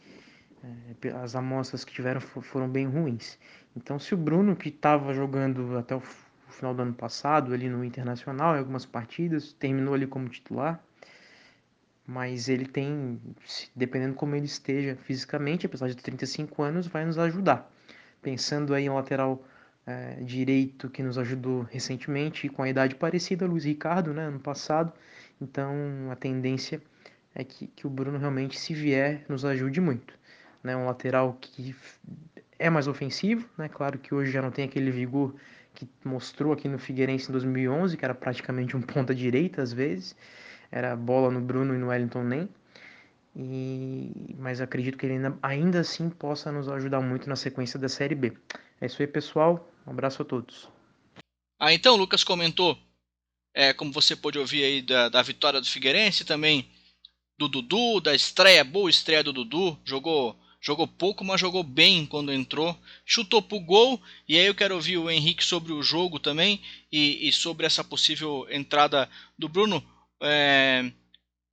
S5: É, as amostras que tiveram foram bem ruins. Então, se o Bruno, que estava jogando até o final do ano passado ali no Internacional, em algumas partidas, terminou ali como titular, mas ele tem, dependendo como ele esteja fisicamente, apesar de 35 anos, vai nos ajudar. Pensando aí em lateral é, direito que nos ajudou recentemente, com a idade parecida, Luiz Ricardo, né, ano passado, então a tendência é que, que o Bruno realmente, se vier, nos ajude muito. Né, um lateral que é mais ofensivo, né, claro que hoje já não tem aquele vigor que mostrou aqui no Figueirense em 2011, que era praticamente um ponta direita às vezes, era bola no Bruno e no Wellington nem. E, mas acredito que ele ainda, ainda assim possa nos ajudar muito na sequência da Série B. É isso aí, pessoal. Um abraço a todos.
S1: Ah, então o Lucas comentou, é, como você pôde ouvir aí, da, da vitória do Figueirense, também do Dudu, da estreia, boa estreia do Dudu. Jogou jogou pouco, mas jogou bem quando entrou. Chutou pro gol. E aí eu quero ouvir o Henrique sobre o jogo também e, e sobre essa possível entrada do Bruno. É...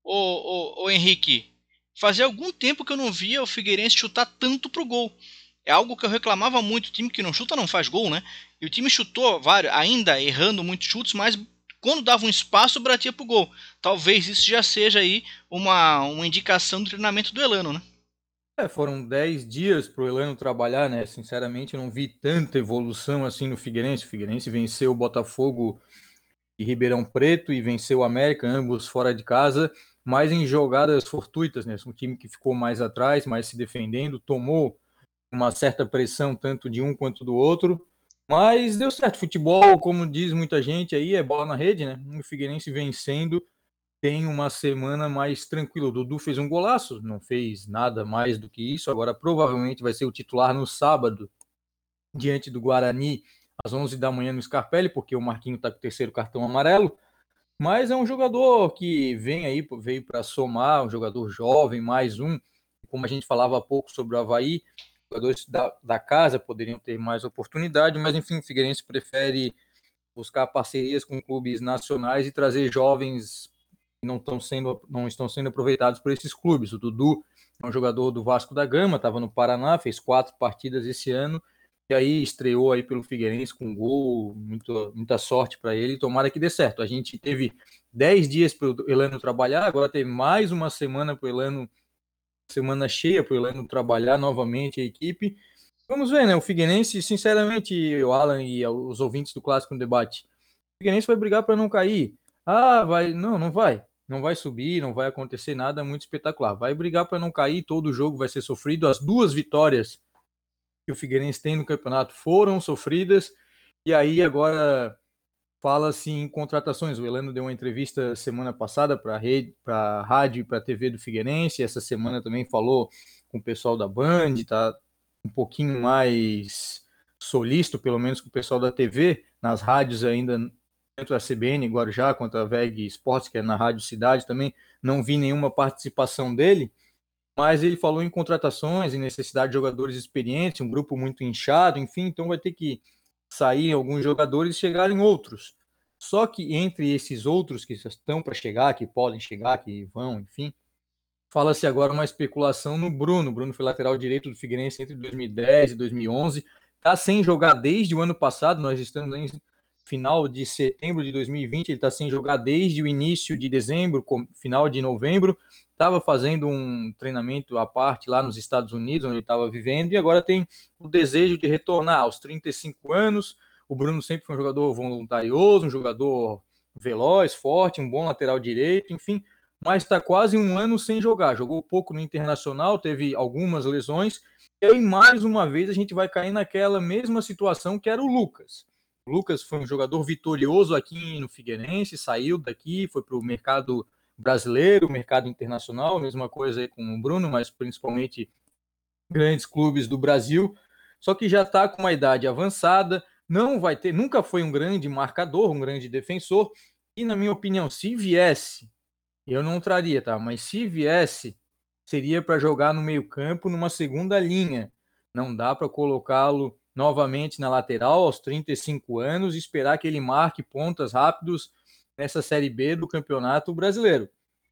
S1: Ô, ô, ô, Henrique, fazia algum tempo que eu não via o Figueirense chutar tanto pro gol. É algo que eu reclamava muito. O time que não chuta não faz gol, né? E o time chutou vários, ainda errando muitos chutes, mas quando dava um espaço, batia pro gol. Talvez isso já seja aí uma, uma indicação do treinamento do Elano, né?
S4: É, foram 10 dias para o Elano trabalhar, né? Sinceramente, eu não vi tanta evolução assim no Figueirense. O Figueirense venceu o Botafogo e Ribeirão Preto e venceu o América, ambos fora de casa, mas em jogadas fortuitas, né? Um time que ficou mais atrás, mais se defendendo, tomou uma certa pressão tanto de um quanto do outro, mas deu certo. Futebol, como diz muita gente aí, é bola na rede, né? O Figueirense vencendo tem uma semana mais tranquila. O Dudu fez um golaço, não fez nada mais do que isso. Agora provavelmente vai ser o titular no sábado diante do Guarani às 11 da manhã no Scarpelli, porque o Marquinho está com o terceiro cartão amarelo. Mas é um jogador que vem aí, veio para somar, um jogador jovem, mais um. Como a gente falava há pouco sobre o Havaí, jogadores da, da casa poderiam ter mais oportunidade, mas enfim, o Figueirense prefere buscar parcerias com clubes nacionais e trazer jovens que não estão sendo, não estão sendo aproveitados por esses clubes. O Dudu é um jogador do Vasco da Gama, estava no Paraná, fez quatro partidas esse ano e aí estreou aí pelo Figueirense com gol, muito, muita sorte para ele, tomara que dê certo. A gente teve 10 dias para o Elano trabalhar, agora tem mais uma semana para o Elano, semana cheia para o Elano trabalhar novamente a equipe. Vamos ver, né? O Figueirense, sinceramente, o Alan e os ouvintes do Clássico no Debate, o Figueirense vai brigar para não cair. Ah, vai, não, não vai. Não vai subir, não vai acontecer nada muito espetacular. Vai brigar para não cair, todo jogo vai ser sofrido. As duas vitórias que o Figueirense tem no campeonato foram sofridas. E aí agora fala-se em contratações. O Elano deu uma entrevista semana passada para a rádio e para a TV do Figueirense. Essa semana também falou com o pessoal da Band, está um pouquinho mais solícito, pelo menos com o pessoal da TV. Nas rádios ainda, tanto a CBN, Guarujá, quanto a VEG Esportes, que é na Rádio Cidade também, não vi nenhuma participação dele. mas ele falou em contratações, em necessidade de jogadores experientes, um grupo muito inchado, enfim, então vai ter que sair alguns jogadores e chegarem outros. Só que entre esses outros que estão para chegar, que podem chegar, que vão, enfim, fala-se agora uma especulação no Bruno. Bruno foi lateral direito do Figueirense entre 2010 e 2011, está sem jogar desde o ano passado, nós estamos em final de setembro de 2020, ele está sem jogar desde o início de dezembro, final de novembro, estava fazendo um treinamento à parte lá nos Estados Unidos, onde ele estava vivendo, e agora tem o desejo de retornar aos 35 anos. O Bruno sempre foi um jogador voluntarioso, um jogador veloz, forte, um bom lateral direito, enfim, mas está quase um ano sem jogar. Jogou pouco no Internacional, teve algumas lesões, e aí mais uma vez a gente vai cair naquela mesma situação que era o Lucas. Lucas foi um jogador vitorioso aqui no Figueirense, saiu daqui, foi para o mercado brasileiro, mercado internacional, mesma coisa com o Bruno, mas principalmente grandes clubes do Brasil. Só que já está com uma idade avançada, não vai ter, nunca foi um grande marcador, um grande defensor. E na minha opinião, se viesse, eu não traria, tá? Mas se viesse, seria para jogar no meio-campo numa segunda linha. Não dá para colocá-lo novamente na lateral aos 35 anos e esperar que ele marque pontas rápidos nessa Série B do Campeonato Brasileiro.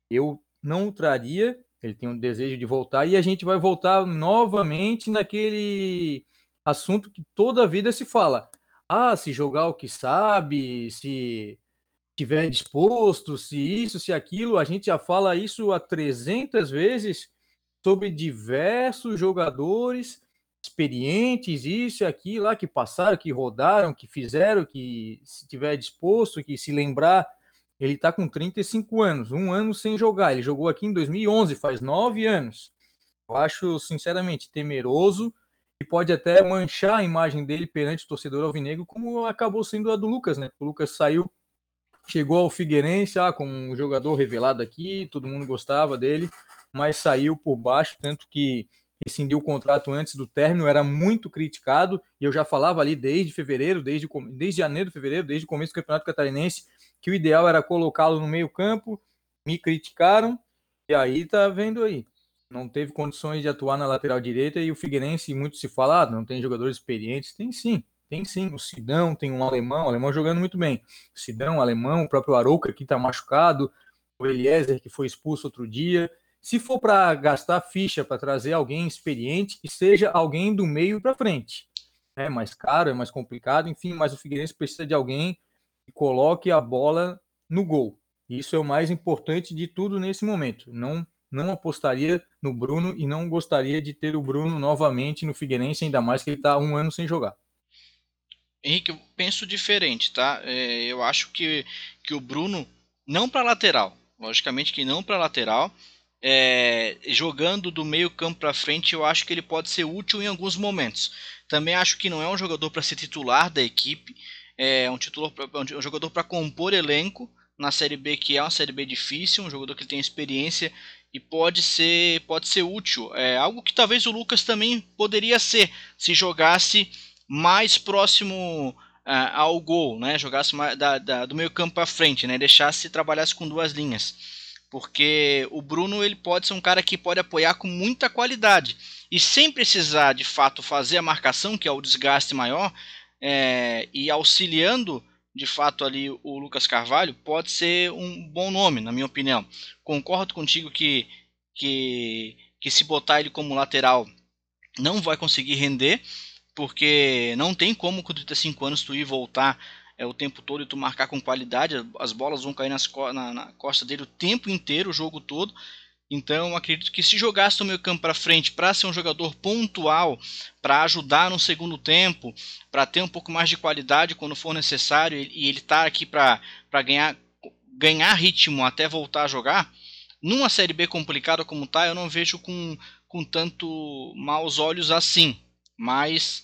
S4: Eu não traria, ele tem um desejo de voltar, e a gente vai voltar novamente naquele assunto que toda a vida se fala. Ah, se jogar o que sabe, se tiver disposto, se isso, se aquilo, a gente já fala isso há 300 vezes sobre diversos jogadores experientes, isso e aquilo lá, que passaram, que rodaram, que fizeram, que se tiver disposto, que se lembrar, ele está com 35 anos, um ano sem jogar. Ele jogou aqui em 2011, faz nove anos. Eu acho, sinceramente, temeroso e pode até manchar a imagem dele perante o torcedor alvinegro, como acabou sendo a do Lucas, né? O Lucas saiu, chegou ao Figueirense, ah, como um jogador revelado aqui, todo mundo gostava dele, mas saiu por baixo, tanto que rescindiu o contrato antes do término, era muito criticado, e eu já falava ali desde fevereiro, desde, desde janeiro, fevereiro, desde o começo do Campeonato Catarinense, que o ideal era colocá-lo no meio campo, me criticaram, e aí tá vendo aí. Não teve condições de atuar na lateral direita, e o Figueirense, muito se fala, ah, não tem jogadores experientes, tem sim, tem sim, o Sidão, tem um alemão, o alemão jogando muito bem, o Sidão, alemão, o próprio Arouca, que tá machucado, o Eliezer, que foi expulso outro dia, se for para gastar ficha para trazer alguém experiente, que seja alguém do meio para frente. É mais caro, é mais complicado, enfim, mas o Figueirense precisa de alguém que coloque a bola no gol. Isso é o mais importante de tudo nesse momento. Não não apostaria no Bruno e não gostaria de ter o Bruno novamente no Figueirense, ainda mais que ele está um ano sem jogar.
S1: Henrique, eu penso diferente, tá? É, eu acho que, que o Bruno, não para lateral, logicamente que não para lateral, é, jogando do meio campo para frente, eu acho que ele pode ser útil em alguns momentos. Também acho que não é um jogador para ser titular da equipe, é um, titular, um jogador para compor elenco na Série B, que é uma Série B difícil, um jogador que tem experiência e pode ser, pode ser útil. É algo que talvez o Lucas também poderia ser, se jogasse mais próximo uh, ao gol, né? jogasse da, da, do meio campo para frente, né? deixasse trabalhasse com duas linhas porque o Bruno ele pode ser um cara que pode apoiar com muita qualidade e sem precisar de fato fazer a marcação, que é o desgaste maior, é, e auxiliando de fato ali o Lucas Carvalho, pode ser um bom nome, na minha opinião. Concordo contigo que, que, que se botar ele como lateral não vai conseguir render, porque não tem como com 35 anos tu ir voltar é, o tempo todo e tu marcar com qualidade, as bolas vão cair nas, na, na costa dele o tempo inteiro, o jogo todo. Então, acredito que se jogasse o meio campo para frente para ser um jogador pontual, para ajudar no segundo tempo, para ter um pouco mais de qualidade quando for necessário e ele estar tá aqui para ganhar, ganhar ritmo até voltar a jogar, numa Série B complicada como tá, eu não vejo com, com tanto maus olhos assim. Mas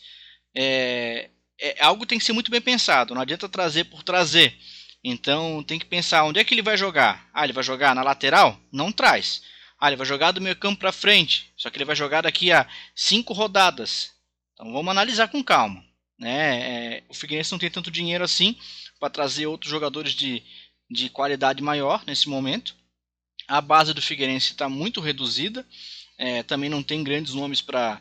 S1: é, é, algo tem que ser muito bem pensado. Não adianta trazer por trazer. Então tem que pensar onde é que ele vai jogar. Ah, ele vai jogar na lateral? Não traz. Ah, ele vai jogar do meio campo para frente. Só que ele vai jogar daqui a cinco rodadas. Então vamos analisar com calma. Né? É, o Figueirense não tem tanto dinheiro assim para trazer outros jogadores de, de qualidade maior nesse momento. A base do Figueirense está muito reduzida. é, também não tem grandes nomes para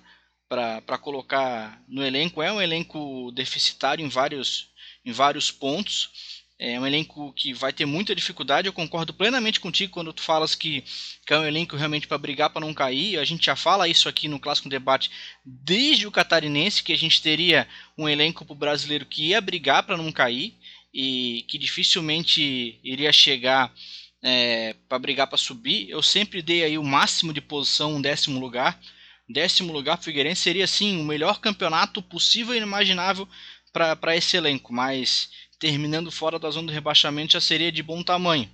S1: colocar no elenco. É um elenco deficitário em vários, em vários pontos. É um elenco que vai ter muita dificuldade. Eu concordo plenamente contigo quando tu falas que, que é um elenco realmente para brigar para não cair. A gente já fala isso aqui no Clássico Debate desde o Catarinense, que a gente teria um elenco para o brasileiro que ia brigar para não cair e que dificilmente iria chegar é, para brigar para subir. Eu sempre dei aí o máximo de posição, um décimo lugar. Décimo lugar para o Figueirense seria sim o melhor campeonato possível e inimaginável para esse elenco, mas terminando fora da zona do rebaixamento já seria de bom tamanho.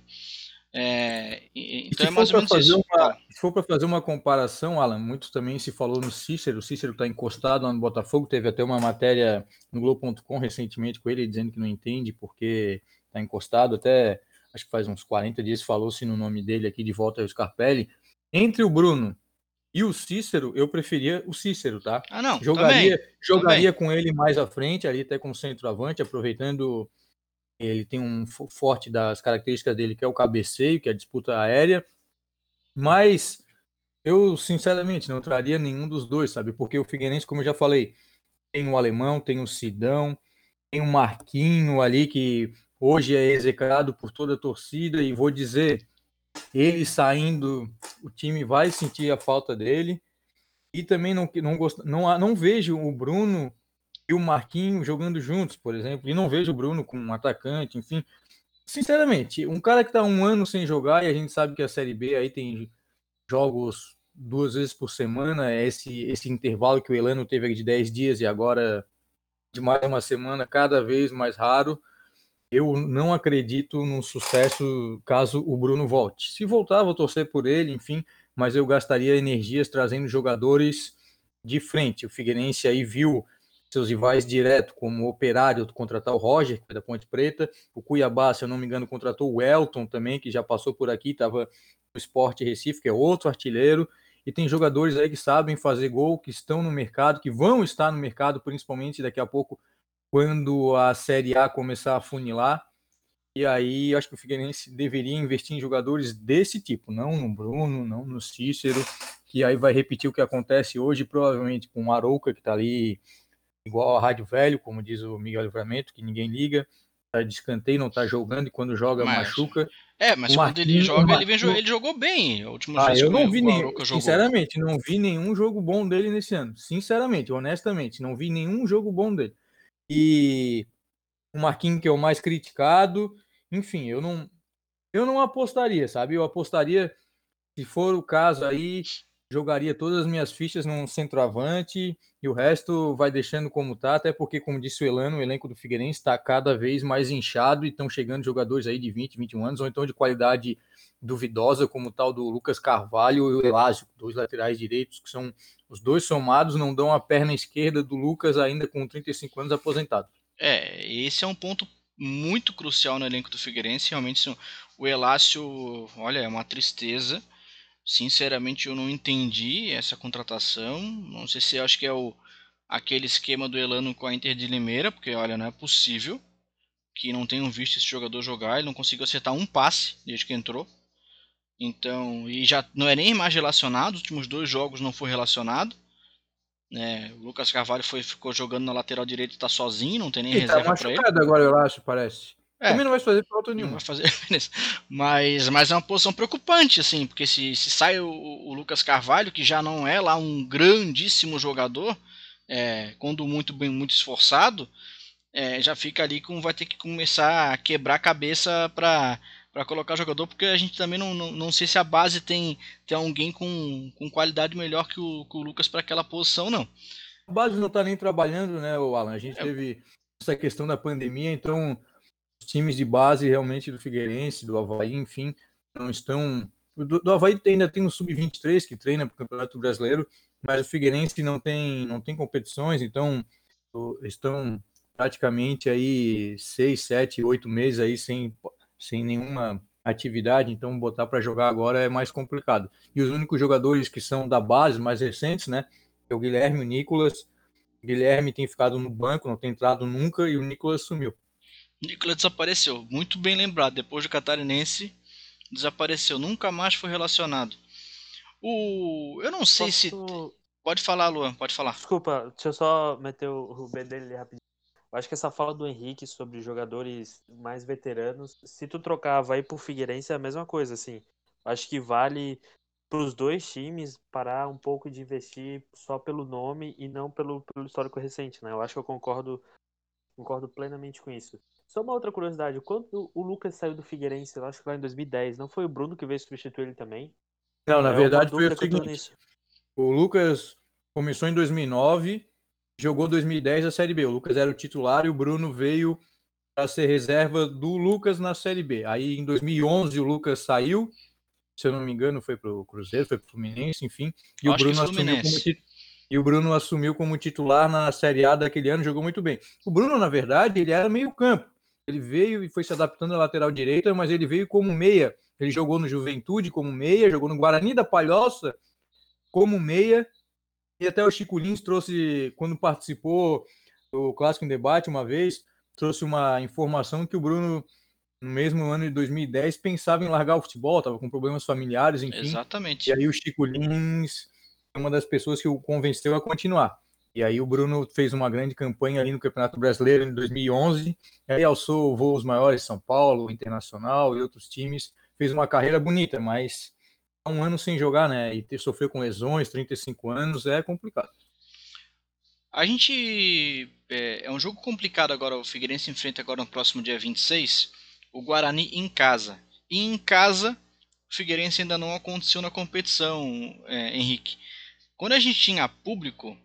S1: É, então é mais ou menos isso.
S4: Uma, se for para fazer uma comparação, Alan, muito também se falou no Cícero. O Cícero está encostado lá no Botafogo. Teve até uma matéria no Globo.com recentemente com ele dizendo que não entende porque está encostado. Até acho que faz uns 40 dias falou-se no nome dele aqui de volta ao Scarpelli. Entre o Bruno e o Cícero, eu preferia o Cícero, tá?
S1: Ah, não.
S4: Jogaria, também, jogaria também. com ele mais à frente, ali até como centroavante, aproveitando ele tem um forte das características dele, que é o cabeceio, que é a disputa aérea. Mas eu, sinceramente, não traria nenhum dos dois, sabe? Porque o Figueirense, como eu já falei, tem o alemão, tem o Sidão, tem o Marquinho ali, que hoje é execrado por toda a torcida. E vou dizer, ele saindo, o time vai sentir a falta dele. E também não, não, gost... não, não vejo o Bruno e o Marquinho jogando juntos, por exemplo, e não vejo o Bruno como um atacante, enfim. Sinceramente, um cara que está um ano sem jogar, e a gente sabe que a Série B aí tem jogos duas vezes por semana, é esse, esse intervalo que o Elano teve de 10 dias e agora de mais uma semana, cada vez mais raro. Eu não acredito no sucesso caso o Bruno volte. Se voltar, vou torcer por ele, enfim, mas eu gastaria energias trazendo jogadores de frente. O Figueirense aí viu seus rivais direto, como o Operário contratar o Roger, é da Ponte Preta, o Cuiabá, se eu não me engano, contratou o Elton também, que já passou por aqui, estava no Esporte Recife, que é outro artilheiro, e tem jogadores aí que sabem fazer gol, que estão no mercado, que vão estar no mercado, principalmente daqui a pouco, quando a Série A começar a funilar, e aí acho que o Figueirense deveria investir em jogadores desse tipo, não no Bruno, não no Cícero, que aí vai repetir o que acontece hoje, provavelmente com o Arouca, que está ali igual a Rádio Velho, como diz o Miguel Livramento, que ninguém liga, tá de escanteio, não tá jogando, e quando joga, mas, machuca.
S1: É, mas quando ele joga, ele, vem, ele jogou bem. A última
S4: ah, eu não vi nenhum, sinceramente, não vi nenhum jogo bom dele nesse ano. Sinceramente, honestamente, não vi nenhum jogo bom dele. E o Marquinhos, que é o mais criticado, enfim, eu não, eu não apostaria, sabe? Eu apostaria, se for o caso aí, jogaria todas as minhas fichas num centroavante e o resto vai deixando como tá, até porque, como disse o Elano, o elenco do Figueirense está cada vez mais inchado e estão chegando jogadores aí de 20, 21 anos, ou então de qualidade duvidosa, como o tal do Lucas Carvalho e o Elásio, dois laterais direitos, que são os dois somados, não dão a perna esquerda do Lucas ainda com 35 anos aposentado.
S1: É, esse é um ponto muito crucial no elenco do Figueirense, realmente o Elácio, olha, é uma tristeza, Sinceramente, eu não entendi essa contratação. Não sei se acho que é o aquele esquema do Elano com a Inter de Limeira, porque olha, não é possível que não tenham visto esse jogador jogar. Ele não conseguiu acertar um passe desde que entrou. Então, e já não é nem mais relacionado. Os últimos dois jogos não foi relacionado. É, o Lucas Carvalho foi, ficou jogando na lateral direita, está sozinho, não tem nem ele reserva tá para ele.
S4: agora, eu acho, parece. É, Também não vai fazer falta nenhuma. Não vai
S1: fazer, mas, mas é uma posição preocupante, assim, porque se, se sai o, o, Lucas Carvalho, que já não é lá um grandíssimo jogador, é, quando muito bem, muito esforçado, é, já fica ali com vai ter que começar a quebrar a cabeça para para colocar jogador, porque a gente também não, não, não sei se a base tem, tem alguém com, com qualidade melhor que o, que o Lucas para aquela posição, não.
S4: A base não está nem trabalhando, né, o Alan? A gente é. teve essa questão da pandemia, então times de base realmente do Figueirense, do Havaí, enfim, não estão. Do, do Havaí ainda tem um sub-23 que treina para o Campeonato Brasileiro, mas o Figueirense não tem, não tem competições, então estão praticamente aí seis, sete, oito meses aí sem, sem nenhuma atividade, então botar para jogar agora é mais complicado. E os únicos jogadores que são da base, mais recentes, né, é o Guilherme o Nicolas. O Guilherme tem ficado no banco, não tem entrado nunca, e o Nicolas sumiu.
S1: Nicolas desapareceu. Muito bem lembrado. Depois do Catarinense, desapareceu. Nunca mais foi relacionado. O, eu não sei
S2: Posso...
S1: se. Pode falar, Luan, pode falar.
S2: Desculpa, deixa eu só meter o B dele rapidinho. Eu acho que essa fala do Henrique sobre jogadores mais veteranos, se tu trocava aí por Figueirense é a mesma coisa, assim. Acho que vale para os dois times parar um pouco de investir só pelo nome e não pelo, pelo histórico recente, né? Eu acho que eu concordo, concordo plenamente com isso. Só uma outra curiosidade, quando o Lucas saiu do Figueirense, eu acho que lá em 2010, não foi o Bruno que veio substituir ele também?
S4: Não, na é verdade foi o seguinte, o Lucas começou em 2009 jogou 2010 a Série B. O Lucas era o titular e o Bruno veio para ser reserva do Lucas na Série B. Aí em 2011 o Lucas saiu, se eu não me engano, foi para o Cruzeiro, foi para o Fluminense, enfim. E o, Bruno assumiu como e o Bruno assumiu como titular na Série A daquele ano, jogou muito bem. O Bruno, na verdade, ele era meio campo. Ele veio e foi se adaptando à lateral direita, mas ele veio como meia. Ele jogou no Juventude como meia, jogou no Guarani da Palhoça como meia e até o Chico Lins trouxe, quando participou do Clássico em Debate uma vez, trouxe uma informação que o Bruno, no mesmo ano de 2010, pensava em largar o futebol, estava com problemas familiares, enfim.
S1: Exatamente.
S4: E aí o Chico Lins é uma das pessoas que o convenceu a continuar. E aí o Bruno fez uma grande campanha ali no Campeonato Brasileiro em 2011, e aí alçou voos maiores São Paulo, Internacional e outros times, fez uma carreira bonita, mas um ano sem jogar, né? E ter sofrido com lesões, 35 anos, é complicado.
S1: A gente. É, é, um jogo complicado agora. O Figueirense enfrenta agora no próximo dia 26 o Guarani em casa. E em casa, o Figueirense ainda não aconteceu na competição, é, Henrique. Quando a gente tinha público,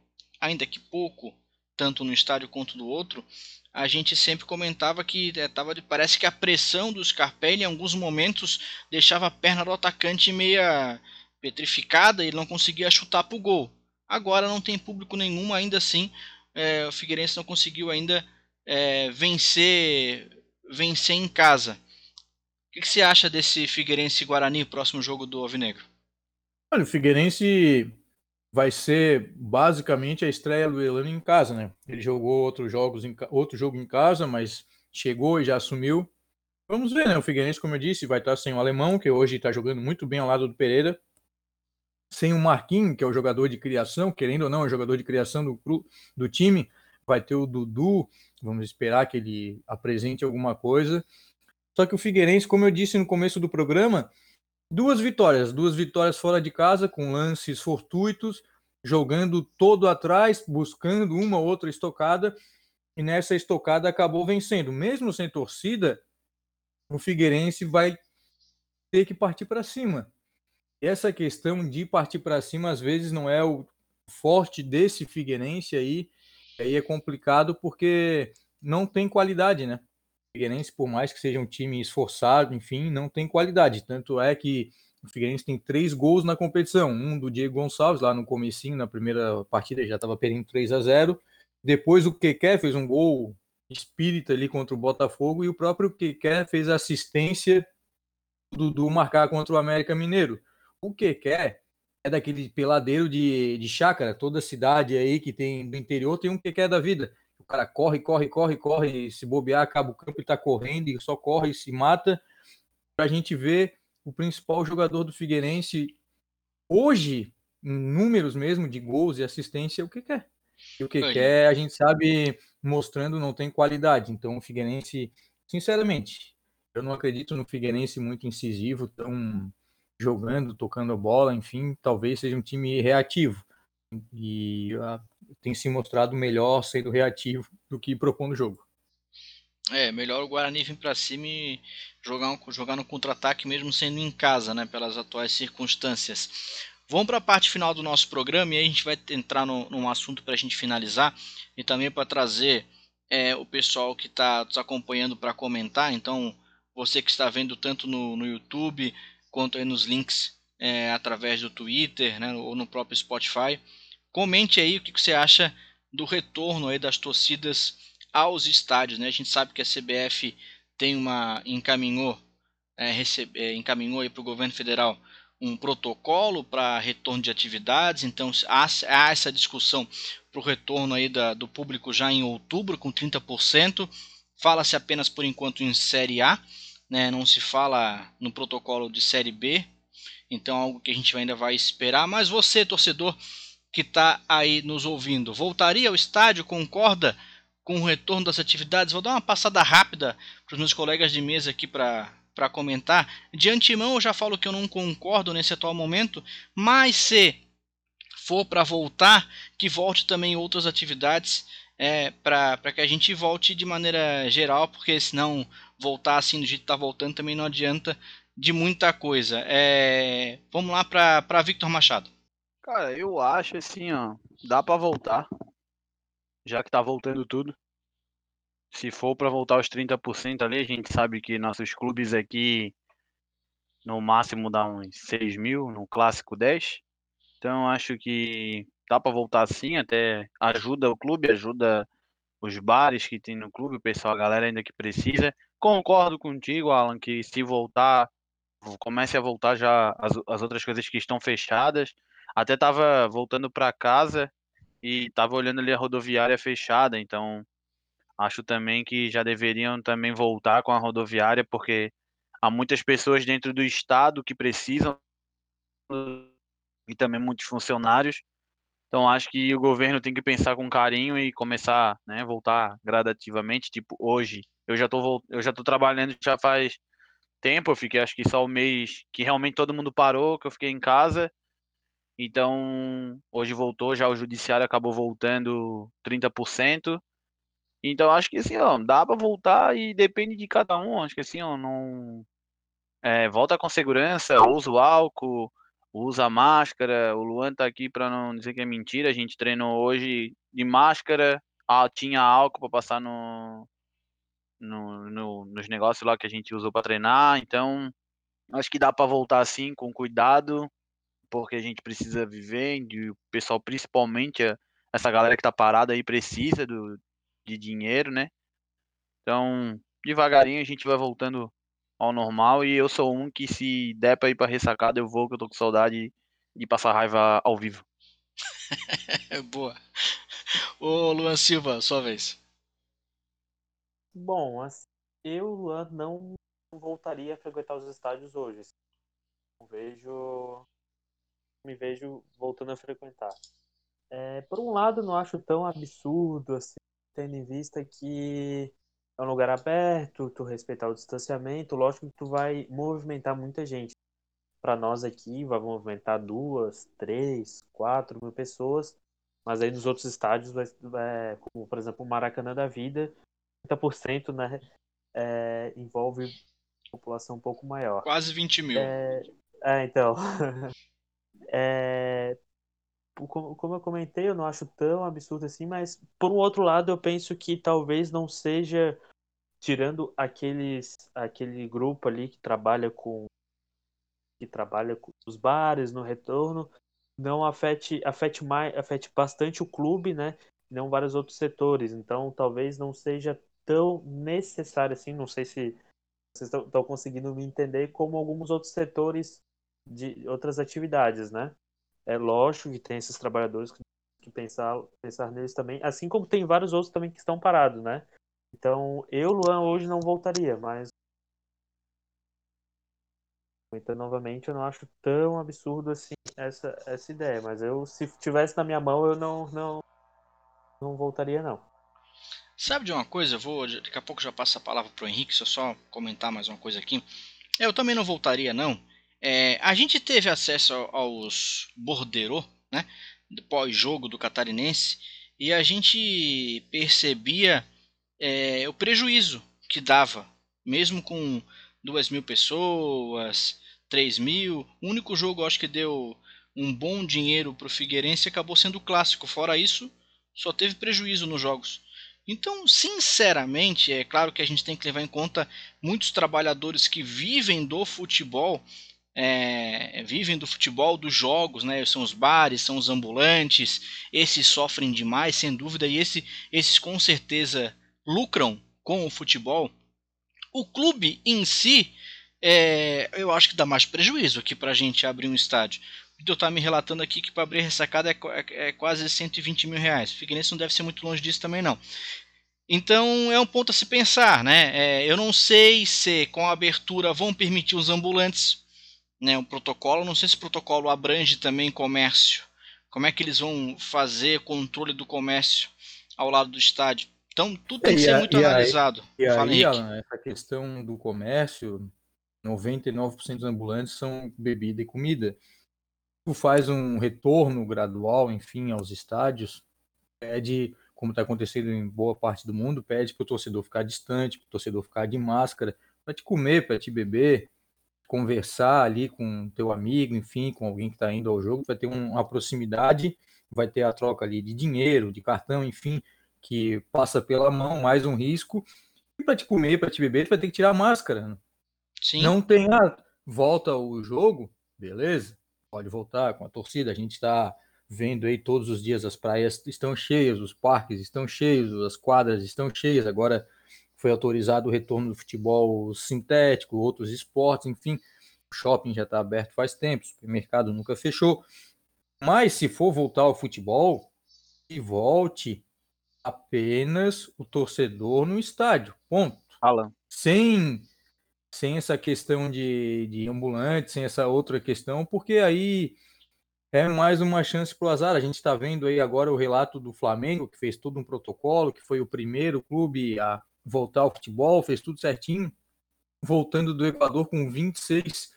S1: ainda que pouco, tanto no estádio quanto do outro, a gente sempre comentava que é, tava, parece que a pressão do Scarpelli em alguns momentos deixava a perna do atacante meia petrificada e ele não conseguia chutar para o gol. Agora não tem público nenhum, ainda assim é, o Figueirense não conseguiu ainda é, vencer vencer em casa. O que, que, você acha desse Figueirense Guarani, próximo jogo do Alvinegro?
S4: Olha, o Figueirense vai ser basicamente a estreia do Elano em casa, né? Ele jogou outros jogos em, outro jogo em casa, mas chegou e já assumiu. Vamos ver, né? O Figueirense, como eu disse, vai estar sem o alemão, que hoje está jogando muito bem ao lado do Pereira. Sem o Marquinhos, que é o jogador de criação, querendo ou não, é o jogador de criação do, do time. Vai ter o Dudu, vamos esperar que ele apresente alguma coisa. Só que o Figueirense, como eu disse no começo do programa, Duas vitórias, duas vitórias fora de casa, com lances fortuitos, jogando todo atrás, buscando uma ou outra estocada, e nessa estocada acabou vencendo. Mesmo sem torcida, o Figueirense vai ter que partir para cima. E essa questão de partir para cima, às vezes, não é o forte desse Figueirense aí, aí é complicado porque não tem qualidade, né? Figueirense, por mais que seja um time esforçado, enfim, não tem qualidade. Tanto é que o Figueirense tem três gols na competição. Um do Diego Gonçalves, lá no comecinho, na primeira partida, já estava perdendo 3 a 0 Depois o Keké fez um gol espírita ali contra o Botafogo e o próprio Keké fez assistência do, do marcar contra o América Mineiro. O Keké é daquele peladeiro de, de chácara, toda cidade aí que tem do interior tem um Keké da vida o cara corre, corre, corre, corre, se bobear, acaba o campo e tá correndo e só corre e se mata. Pra gente ver o principal jogador do Figueirense hoje, em números mesmo de gols e assistência, o que quer. E o que quer, a gente sabe, mostrando não tem qualidade. Então, o Figueirense, sinceramente, eu não acredito no Figueirense muito incisivo, tão jogando, tocando a bola, enfim, talvez seja um time reativo. E uh, tem se mostrado melhor sendo reativo do que propondo o jogo.
S1: É, melhor o Guarani vir para cima e jogar, um, jogar no contra-ataque mesmo sendo em casa, né, pelas atuais circunstâncias. Vamos para a parte final do nosso programa e aí a gente vai entrar no, num assunto para a gente finalizar e também para trazer é, o pessoal que está nos acompanhando para comentar. Então, você que está vendo tanto no, no YouTube quanto nos links é, através do Twitter né, ou no próprio Spotify, Comente aí o que você acha do retorno aí das torcidas aos estádios. Né? A gente sabe que a CBF tem uma encaminhou é, recebe, é, encaminhou para o governo federal um protocolo para retorno de atividades. Então há, há essa discussão para o retorno aí da, do público já em outubro com 30%. Fala-se apenas por enquanto em série A, né? não se fala no protocolo de série B. Então, algo que a gente ainda vai esperar. Mas você, torcedor que está aí nos ouvindo, voltaria ao estádio? Concorda com o retorno das atividades? Vou dar uma passada rápida para os meus colegas de mesa aqui para para comentar. De antemão, eu já falo que eu não concordo nesse atual momento, mas se for para voltar, que volte também outras atividades é, para que a gente volte de maneira geral, porque senão voltar assim do jeito que está voltando também não adianta de muita coisa. É, vamos lá para Victor Machado.
S3: Cara, eu acho assim, ó, dá para voltar, já que tá voltando tudo. Se for para voltar aos 30% ali, a gente sabe que nossos clubes aqui no máximo dá uns 6 mil, no clássico 10. Então acho que dá para voltar assim, até ajuda o clube, ajuda os bares que tem no clube, o pessoal, a galera ainda que precisa. Concordo contigo, Alan, que se voltar, comece a voltar já as, as outras coisas que estão fechadas. Até tava voltando para casa e tava olhando ali a rodoviária fechada, então acho também que já deveriam também voltar com a rodoviária, porque há muitas pessoas dentro do estado que precisam e também muitos funcionários. Então acho que o governo tem que pensar com carinho e começar, né, voltar gradativamente, tipo hoje. Eu já tô eu já tô trabalhando já faz tempo, eu fiquei acho que só o mês que realmente todo mundo parou, que eu fiquei em casa. Então, hoje voltou, já o judiciário acabou voltando 30%. Então, acho que assim, ó, dá para voltar e depende de cada um. Acho que assim, ó, não. É, volta com segurança, usa o álcool, usa a máscara. O Luan tá aqui para não dizer que é mentira. A gente treinou hoje de máscara, ah, tinha álcool para passar no, no, no, nos negócios lá que a gente usou para treinar. Então, acho que dá para voltar assim, com cuidado, porque a gente precisa viver. E o pessoal, principalmente, essa galera que tá parada aí, precisa do, de dinheiro, né? Então, devagarinho a gente vai voltando ao normal e eu sou um que se der para ir para ressacada eu vou, que eu tô com saudade de passar raiva ao vivo.
S1: Boa. Ô Luan Silva, sua vez.
S2: Bom, assim, eu, Luan, não voltaria a frequentar os estádios hoje. Não vejo. Me vejo voltando a frequentar. É, por um lado, não acho tão absurdo assim, tendo em vista que é um lugar aberto, tu respeitar o distanciamento, lógico que tu vai movimentar muita gente. Para nós aqui, vai movimentar duas, três, quatro mil pessoas, mas aí nos outros estádios, é, como por exemplo o Maracanã da Vida, 30% né, é, envolve população um pouco maior.
S1: Quase 20 mil.
S2: É, é então. é, como eu comentei, eu não acho tão absurdo assim, mas por um outro lado, eu penso que talvez não seja tirando aqueles aquele grupo ali que trabalha com que trabalha com os bares no retorno, não afete afete mais afete bastante o clube, né? Não vários outros setores. Então, talvez não seja tão necessário assim, não sei se vocês estão conseguindo me entender como alguns outros setores de outras atividades, né? é lógico que tem esses trabalhadores que, que pensar, pensar neles também, assim como tem vários outros também que estão parados, né? Então, eu, Luan, hoje não voltaria, mas então, novamente, eu não acho tão absurdo assim essa, essa ideia, mas eu, se tivesse na minha mão, eu não, não, não voltaria, não.
S1: Sabe de uma coisa? Eu vou, daqui a pouco já passo a palavra para o Henrique, se eu só comentar mais uma coisa aqui. Eu também não voltaria, não. É, a gente teve acesso aos borderô, né, pós-jogo do Catarinense, e a gente percebia é, o prejuízo que dava, mesmo com duas mil pessoas, três mil. O único jogo, acho que deu um bom dinheiro para o Figueirense acabou sendo o clássico. Fora isso, só teve prejuízo nos jogos. Então, sinceramente, é claro que a gente tem que levar em conta muitos trabalhadores que vivem do futebol é, vivem do futebol, dos jogos, né? São os bares, são os ambulantes. Esses sofrem demais, sem dúvida, e esse, esses com certeza lucram com o futebol. O clube em si, é, eu acho que dá mais prejuízo aqui para a gente abrir um estádio. O Vitor está me relatando aqui que para abrir ressacada é, é, é, quase 120 mil reais. Figueirense não deve ser muito longe disso também não. Então é um ponto a se pensar, né? É, eu não sei se com a abertura vão permitir os ambulantes né, o protocolo. Não sei se o protocolo abrange também comércio. Como é que eles vão fazer controle do comércio ao lado do estádio? Então, tudo tem que ser muito analisado.
S4: E aí, Alan, essa questão do comércio, 99% dos ambulantes são bebida e comida. Tu faz um retorno gradual, enfim, aos estádios, pede, como está acontecendo em boa parte do mundo, pede para o torcedor ficar distante, para o torcedor ficar de máscara, para te comer, para te beber, conversar ali com teu amigo, enfim, com alguém que está indo ao jogo, vai ter uma proximidade, vai ter a troca ali de dinheiro, de cartão, enfim, que passa pela mão, mais um risco. E para te comer, para te beber, tu vai ter que tirar a máscara. Né? Sim. Não tem a ah, volta o jogo, beleza? Pode voltar com a torcida. A gente está vendo aí todos os dias as praias estão cheias, os parques estão cheios, as quadras estão cheias. Agora foi autorizado o retorno do futebol sintético, outros esportes, enfim. O shopping já está aberto faz tempo, o supermercado nunca fechou. Mas se for voltar ao futebol, que volte apenas o torcedor no estádio. Ponto.
S3: Alan.
S4: Sem, sem essa questão de, de ambulante, sem essa outra questão, porque aí é mais uma chance para o azar. A gente está vendo aí agora o relato do Flamengo, que fez todo um protocolo, que foi o primeiro clube a voltar ao futebol, fez tudo certinho, voltando do Equador com 26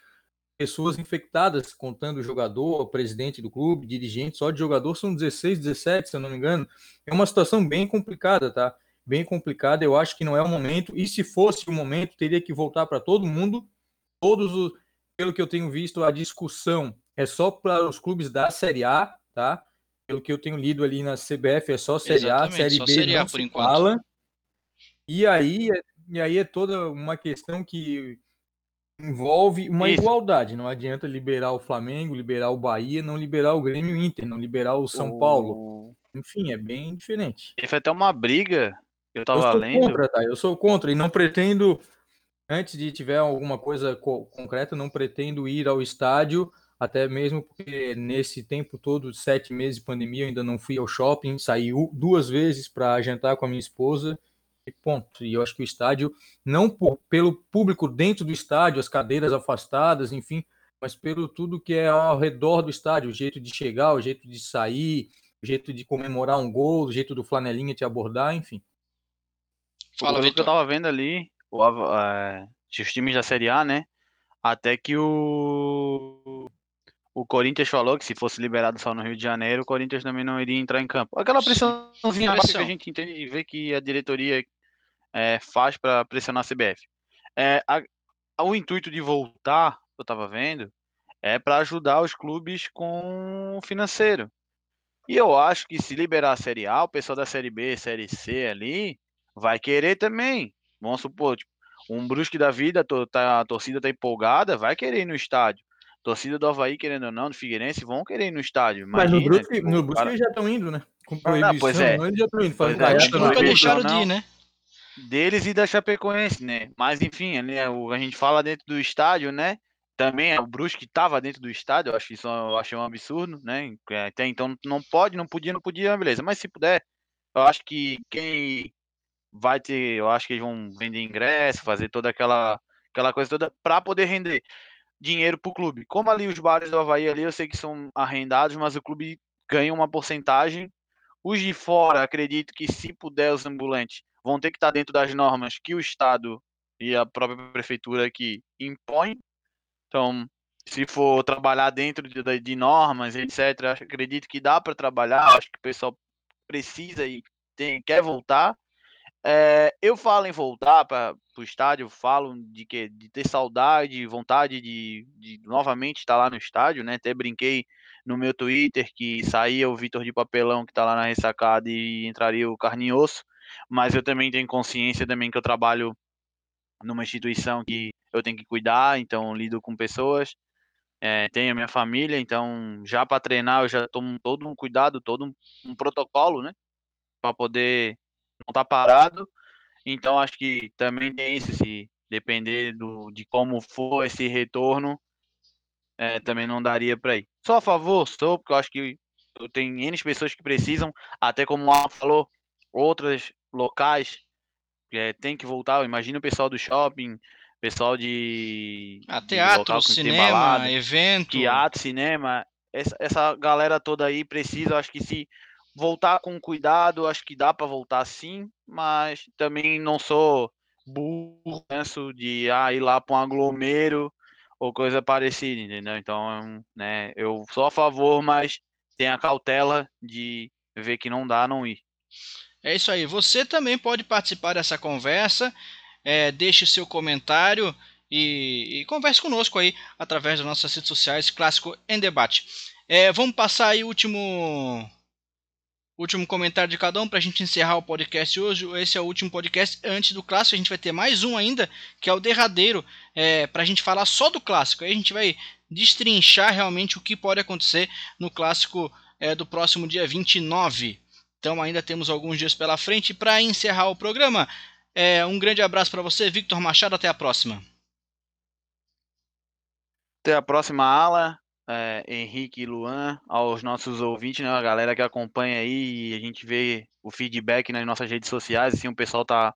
S4: pessoas infectadas, contando o jogador, o presidente do clube, dirigente, só de jogador são 16, 17, se eu não me engano. É uma situação bem complicada, tá? Bem complicada, eu acho que não é o momento, e se fosse o momento, teria que voltar para todo mundo. Todos os, pelo que eu tenho visto, a discussão é só para os clubes da Série A, tá? Pelo que eu tenho lido ali na CBF, é só Série Exatamente, A, Série B série não por enquanto. fala. E aí, e aí é toda uma questão que envolve uma Isso. igualdade. Não adianta liberar o Flamengo, liberar o Bahia, não liberar o Grêmio Inter, não liberar o São o... Paulo. Enfim, é bem diferente.
S3: Foi até uma briga. Eu tava
S4: eu sou
S3: lendo.
S4: Contra, tá? Eu sou contra e não pretendo, antes de tiver alguma coisa co concreta, não pretendo ir ao estádio, até mesmo porque nesse tempo todo, sete meses de pandemia, eu ainda não fui ao shopping, saí duas vezes para jantar com a minha esposa e ponto. E eu acho que o estádio, não por, pelo público dentro do estádio, as cadeiras afastadas, enfim, mas pelo tudo que é ao redor do estádio, o jeito de chegar, o jeito de sair, o jeito de comemorar um gol, o jeito do flanelinha te abordar, enfim.
S3: Fala, o que eu tava vendo ali, o, é, os times da Série A, né? Até que o o Corinthians falou que se fosse liberado só no Rio de Janeiro, o Corinthians também não iria entrar em campo. Aquela pressãozinha pressão. que a gente entende e vê que a diretoria é, faz para pressionar a CBF. É, a, o intuito de voltar, eu estava vendo, é para ajudar os clubes com financeiro. E eu acho que se liberar a Série A, o pessoal da Série B, Série C ali, vai querer também. Vamos supor, tipo, um Brusque da vida, tá, a torcida tá empolgada, vai querer ir no estádio. Torcida do Havaí, querendo ou não, do Figueirense, vão querer ir no estádio.
S4: Imagina, Mas no
S3: deles e da Chapecoense, né? Mas enfim, né, a gente fala dentro do estádio, né? Também o Brusque estava dentro do estádio, eu acho isso eu achei um absurdo, né? Até então não pode, não podia, não podia, beleza. Mas se puder, eu acho que quem vai ter, eu acho que eles vão vender ingresso, fazer toda aquela aquela coisa toda para poder render dinheiro para o clube. Como ali os bares do Havaí ali, eu sei que são arrendados, mas o clube ganha uma porcentagem. Os de fora, acredito que se puder os ambulantes vão ter que estar dentro das normas que o Estado e a própria prefeitura aqui impõe. Então, se for trabalhar dentro de, de normas, etc., acredito que dá para trabalhar. Acho que o pessoal precisa e tem, quer voltar. É, eu falo em voltar para o estádio, falo de que de ter saudade, vontade de, de novamente estar lá no estádio, né? Até brinquei no meu Twitter que saía o Vitor de Papelão que está lá na ressacada e entraria o Carninhoso mas eu também tenho consciência também que eu trabalho numa instituição que eu tenho que cuidar, então lido com pessoas, é, tenho a minha família, então já para treinar eu já tomo todo um cuidado, todo um, um protocolo, né, para poder não estar tá parado. Então acho que também tem isso, se depender do, de como for esse retorno, é, também não daria para ir. Só a favor, sou, porque eu acho que eu tenho N pessoas que precisam, até como o Al falou, outras locais é, tem que voltar. Imagina o pessoal do shopping, pessoal de.
S1: Ah,
S3: de
S1: teatro,
S3: tem
S1: cinema, evento.
S3: teatro, cinema, essa, essa galera toda aí precisa, acho que se voltar com cuidado, acho que dá para voltar sim, mas também não sou burro, penso de ah, ir lá para um aglomero ou coisa parecida, entendeu? Então, né, eu sou a favor, mas tenha cautela de ver que não dá, não ir.
S1: É isso aí. Você também pode participar dessa conversa. É, deixe seu comentário e, e, converse conosco aí através das nossas redes sociais, Clássico em Debate. É, vamos passar aí o último, último comentário de cada um para a gente encerrar o podcast hoje. Esse é o último podcast antes do Clássico. A gente vai ter mais um ainda, que é o derradeiro, é, para a gente falar só do Clássico. Aí a gente vai destrinchar realmente o que pode acontecer no Clássico é, do próximo dia 29. Então ainda temos alguns dias pela frente para encerrar o programa. É, um grande abraço para você, Victor Machado. Até a próxima.
S3: Até a próxima ala, é, Henrique e Luan, aos nossos ouvintes, né, a galera que acompanha aí, e a gente vê o feedback nas nossas redes sociais, assim, o pessoal tá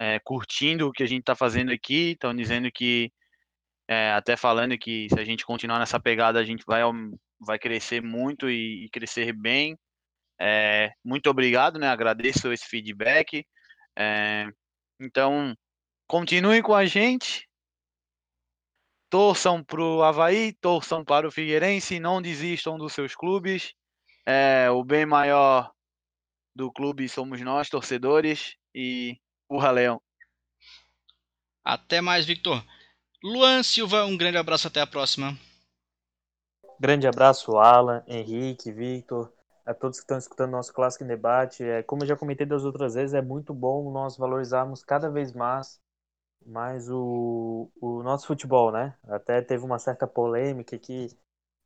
S3: é, curtindo o que a gente tá fazendo aqui, estão dizendo que, é, até falando que se a gente continuar nessa pegada, a gente vai, vai crescer muito e, e crescer bem. É, muito obrigado, né? Agradeço esse feedback. É, então, continuem com a gente. Torçam para o Havaí, torçam para o Figueirense, não desistam dos seus clubes. É, o bem maior do clube somos nós, torcedores, e o Leão.
S1: Até mais, Victor. Luan Silva, um grande abraço, até a próxima.
S2: Grande abraço, Alan, Henrique, Victor, a todos que estão escutando nosso Clássico Debate. É, como eu já comentei das outras vezes, é muito bom nós valorizarmos cada vez mais mais o, o nosso futebol, né? Até teve uma certa polêmica aqui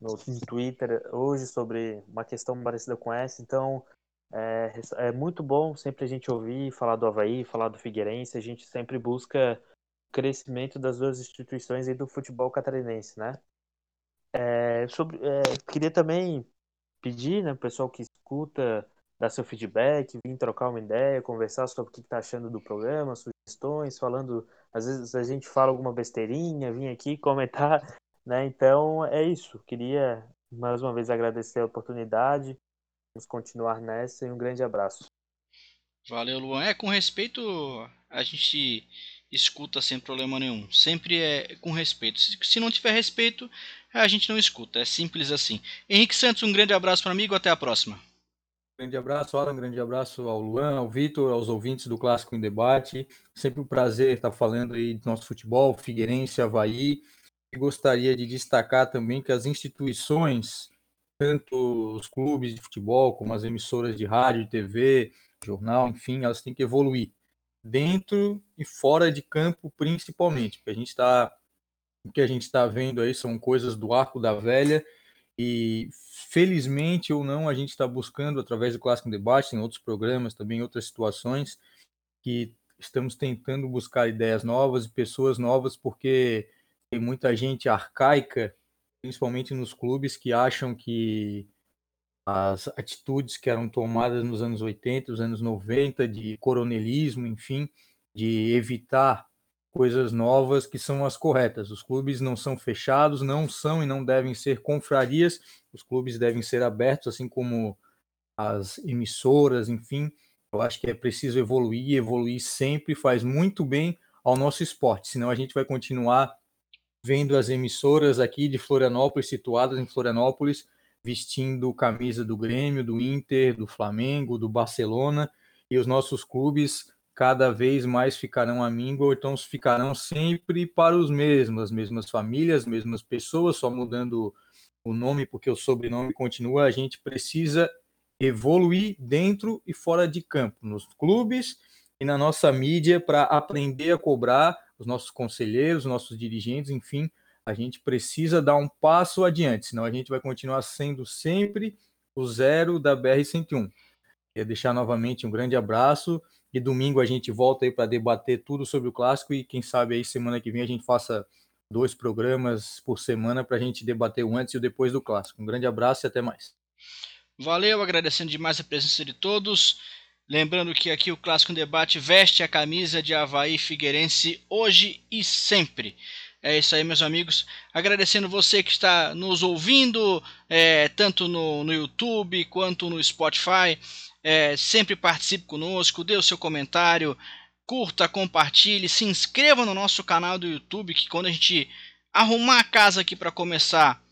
S2: no Twitter hoje sobre uma questão parecida com essa, então é, é muito bom sempre a gente ouvir falar do Havaí, falar do Figueirense, a gente sempre busca crescimento das duas instituições e do futebol catarinense, né? É, sobre, é, queria também pedir, né, pessoal que escuta, dar seu feedback, vir trocar uma ideia, conversar sobre o que está achando do programa, sugestões, falando às vezes a gente fala alguma besteirinha, vim aqui comentar, né? Então é isso. Queria mais uma vez agradecer a oportunidade. Vamos continuar nessa e um grande abraço.
S1: Valeu, Luan. É, com respeito, a gente escuta sem problema nenhum. Sempre é com respeito. Se não tiver respeito, a gente não escuta. É simples assim. Henrique Santos, um grande abraço para amigo. Até a próxima.
S4: Grande abraço, Alan. Grande abraço ao Luan, ao Vitor, aos ouvintes do Clássico em Debate. Sempre um prazer estar falando aí do nosso futebol, Figueirense, Havaí. E gostaria de destacar também que as instituições, tanto os clubes de futebol, como as emissoras de rádio, TV, jornal, enfim, elas têm que evoluir dentro e fora de campo, principalmente. Porque a gente está, o que a gente está vendo aí são coisas do arco da velha e felizmente ou não, a gente está buscando, através do Clássico Debate, em outros programas, também em outras situações, que estamos tentando buscar ideias novas e pessoas novas, porque tem muita gente arcaica, principalmente nos clubes, que acham que as atitudes que eram tomadas nos anos 80, nos anos 90, de coronelismo, enfim, de evitar coisas novas que são as corretas. Os clubes não são fechados, não são e não devem ser confrarias. Os clubes devem ser abertos, assim como as emissoras, enfim. Eu acho que é preciso evoluir, evoluir sempre faz muito bem ao nosso esporte, senão a gente vai continuar vendo as emissoras aqui de Florianópolis, situadas em Florianópolis, vestindo camisa do Grêmio, do Inter, do Flamengo, do Barcelona, e os nossos clubes cada vez mais ficarão amigos, ou então ficarão sempre para os mesmos, as mesmas famílias, as mesmas pessoas, só mudando o nome, porque o sobrenome continua. A gente precisa evoluir dentro e fora de campo, nos clubes e na nossa mídia, para aprender a cobrar os nossos conselheiros, os nossos dirigentes, enfim, a gente precisa dar um passo adiante, senão a gente vai continuar sendo sempre o zero da BR-101. Queria deixar novamente um grande abraço e domingo a gente volta aí para debater tudo sobre o clássico e quem sabe aí semana que vem a gente faça dois programas por semana para a gente debater o antes e o depois do clássico. Um grande abraço e até mais.
S1: Valeu, agradecendo demais a presença de todos. Lembrando que aqui o Clássico Debate veste a camisa de Havaí Figueirense hoje e sempre. É isso aí, meus amigos. Agradecendo você que está nos ouvindo, é, tanto no, no YouTube quanto no Spotify. É, sempre participe conosco, dê o seu comentário, curta, compartilhe, se inscreva no nosso canal do YouTube, que quando a gente arrumar a casa aqui para começar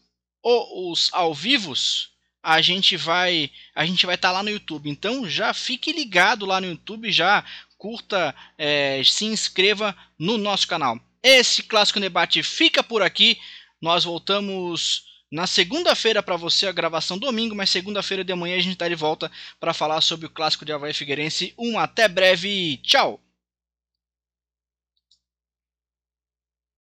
S1: os ao vivos, a gente vai a gente vai estar tá lá no YouTube. Então já fique ligado lá no YouTube, já curta, é, se inscreva no nosso canal. Esse clássico debate fica por aqui. Nós voltamos na segunda-feira para você a gravação domingo, mas segunda-feira de manhã a gente está de volta para falar sobre o clássico de Havaí Figueirense. Um até breve, tchau.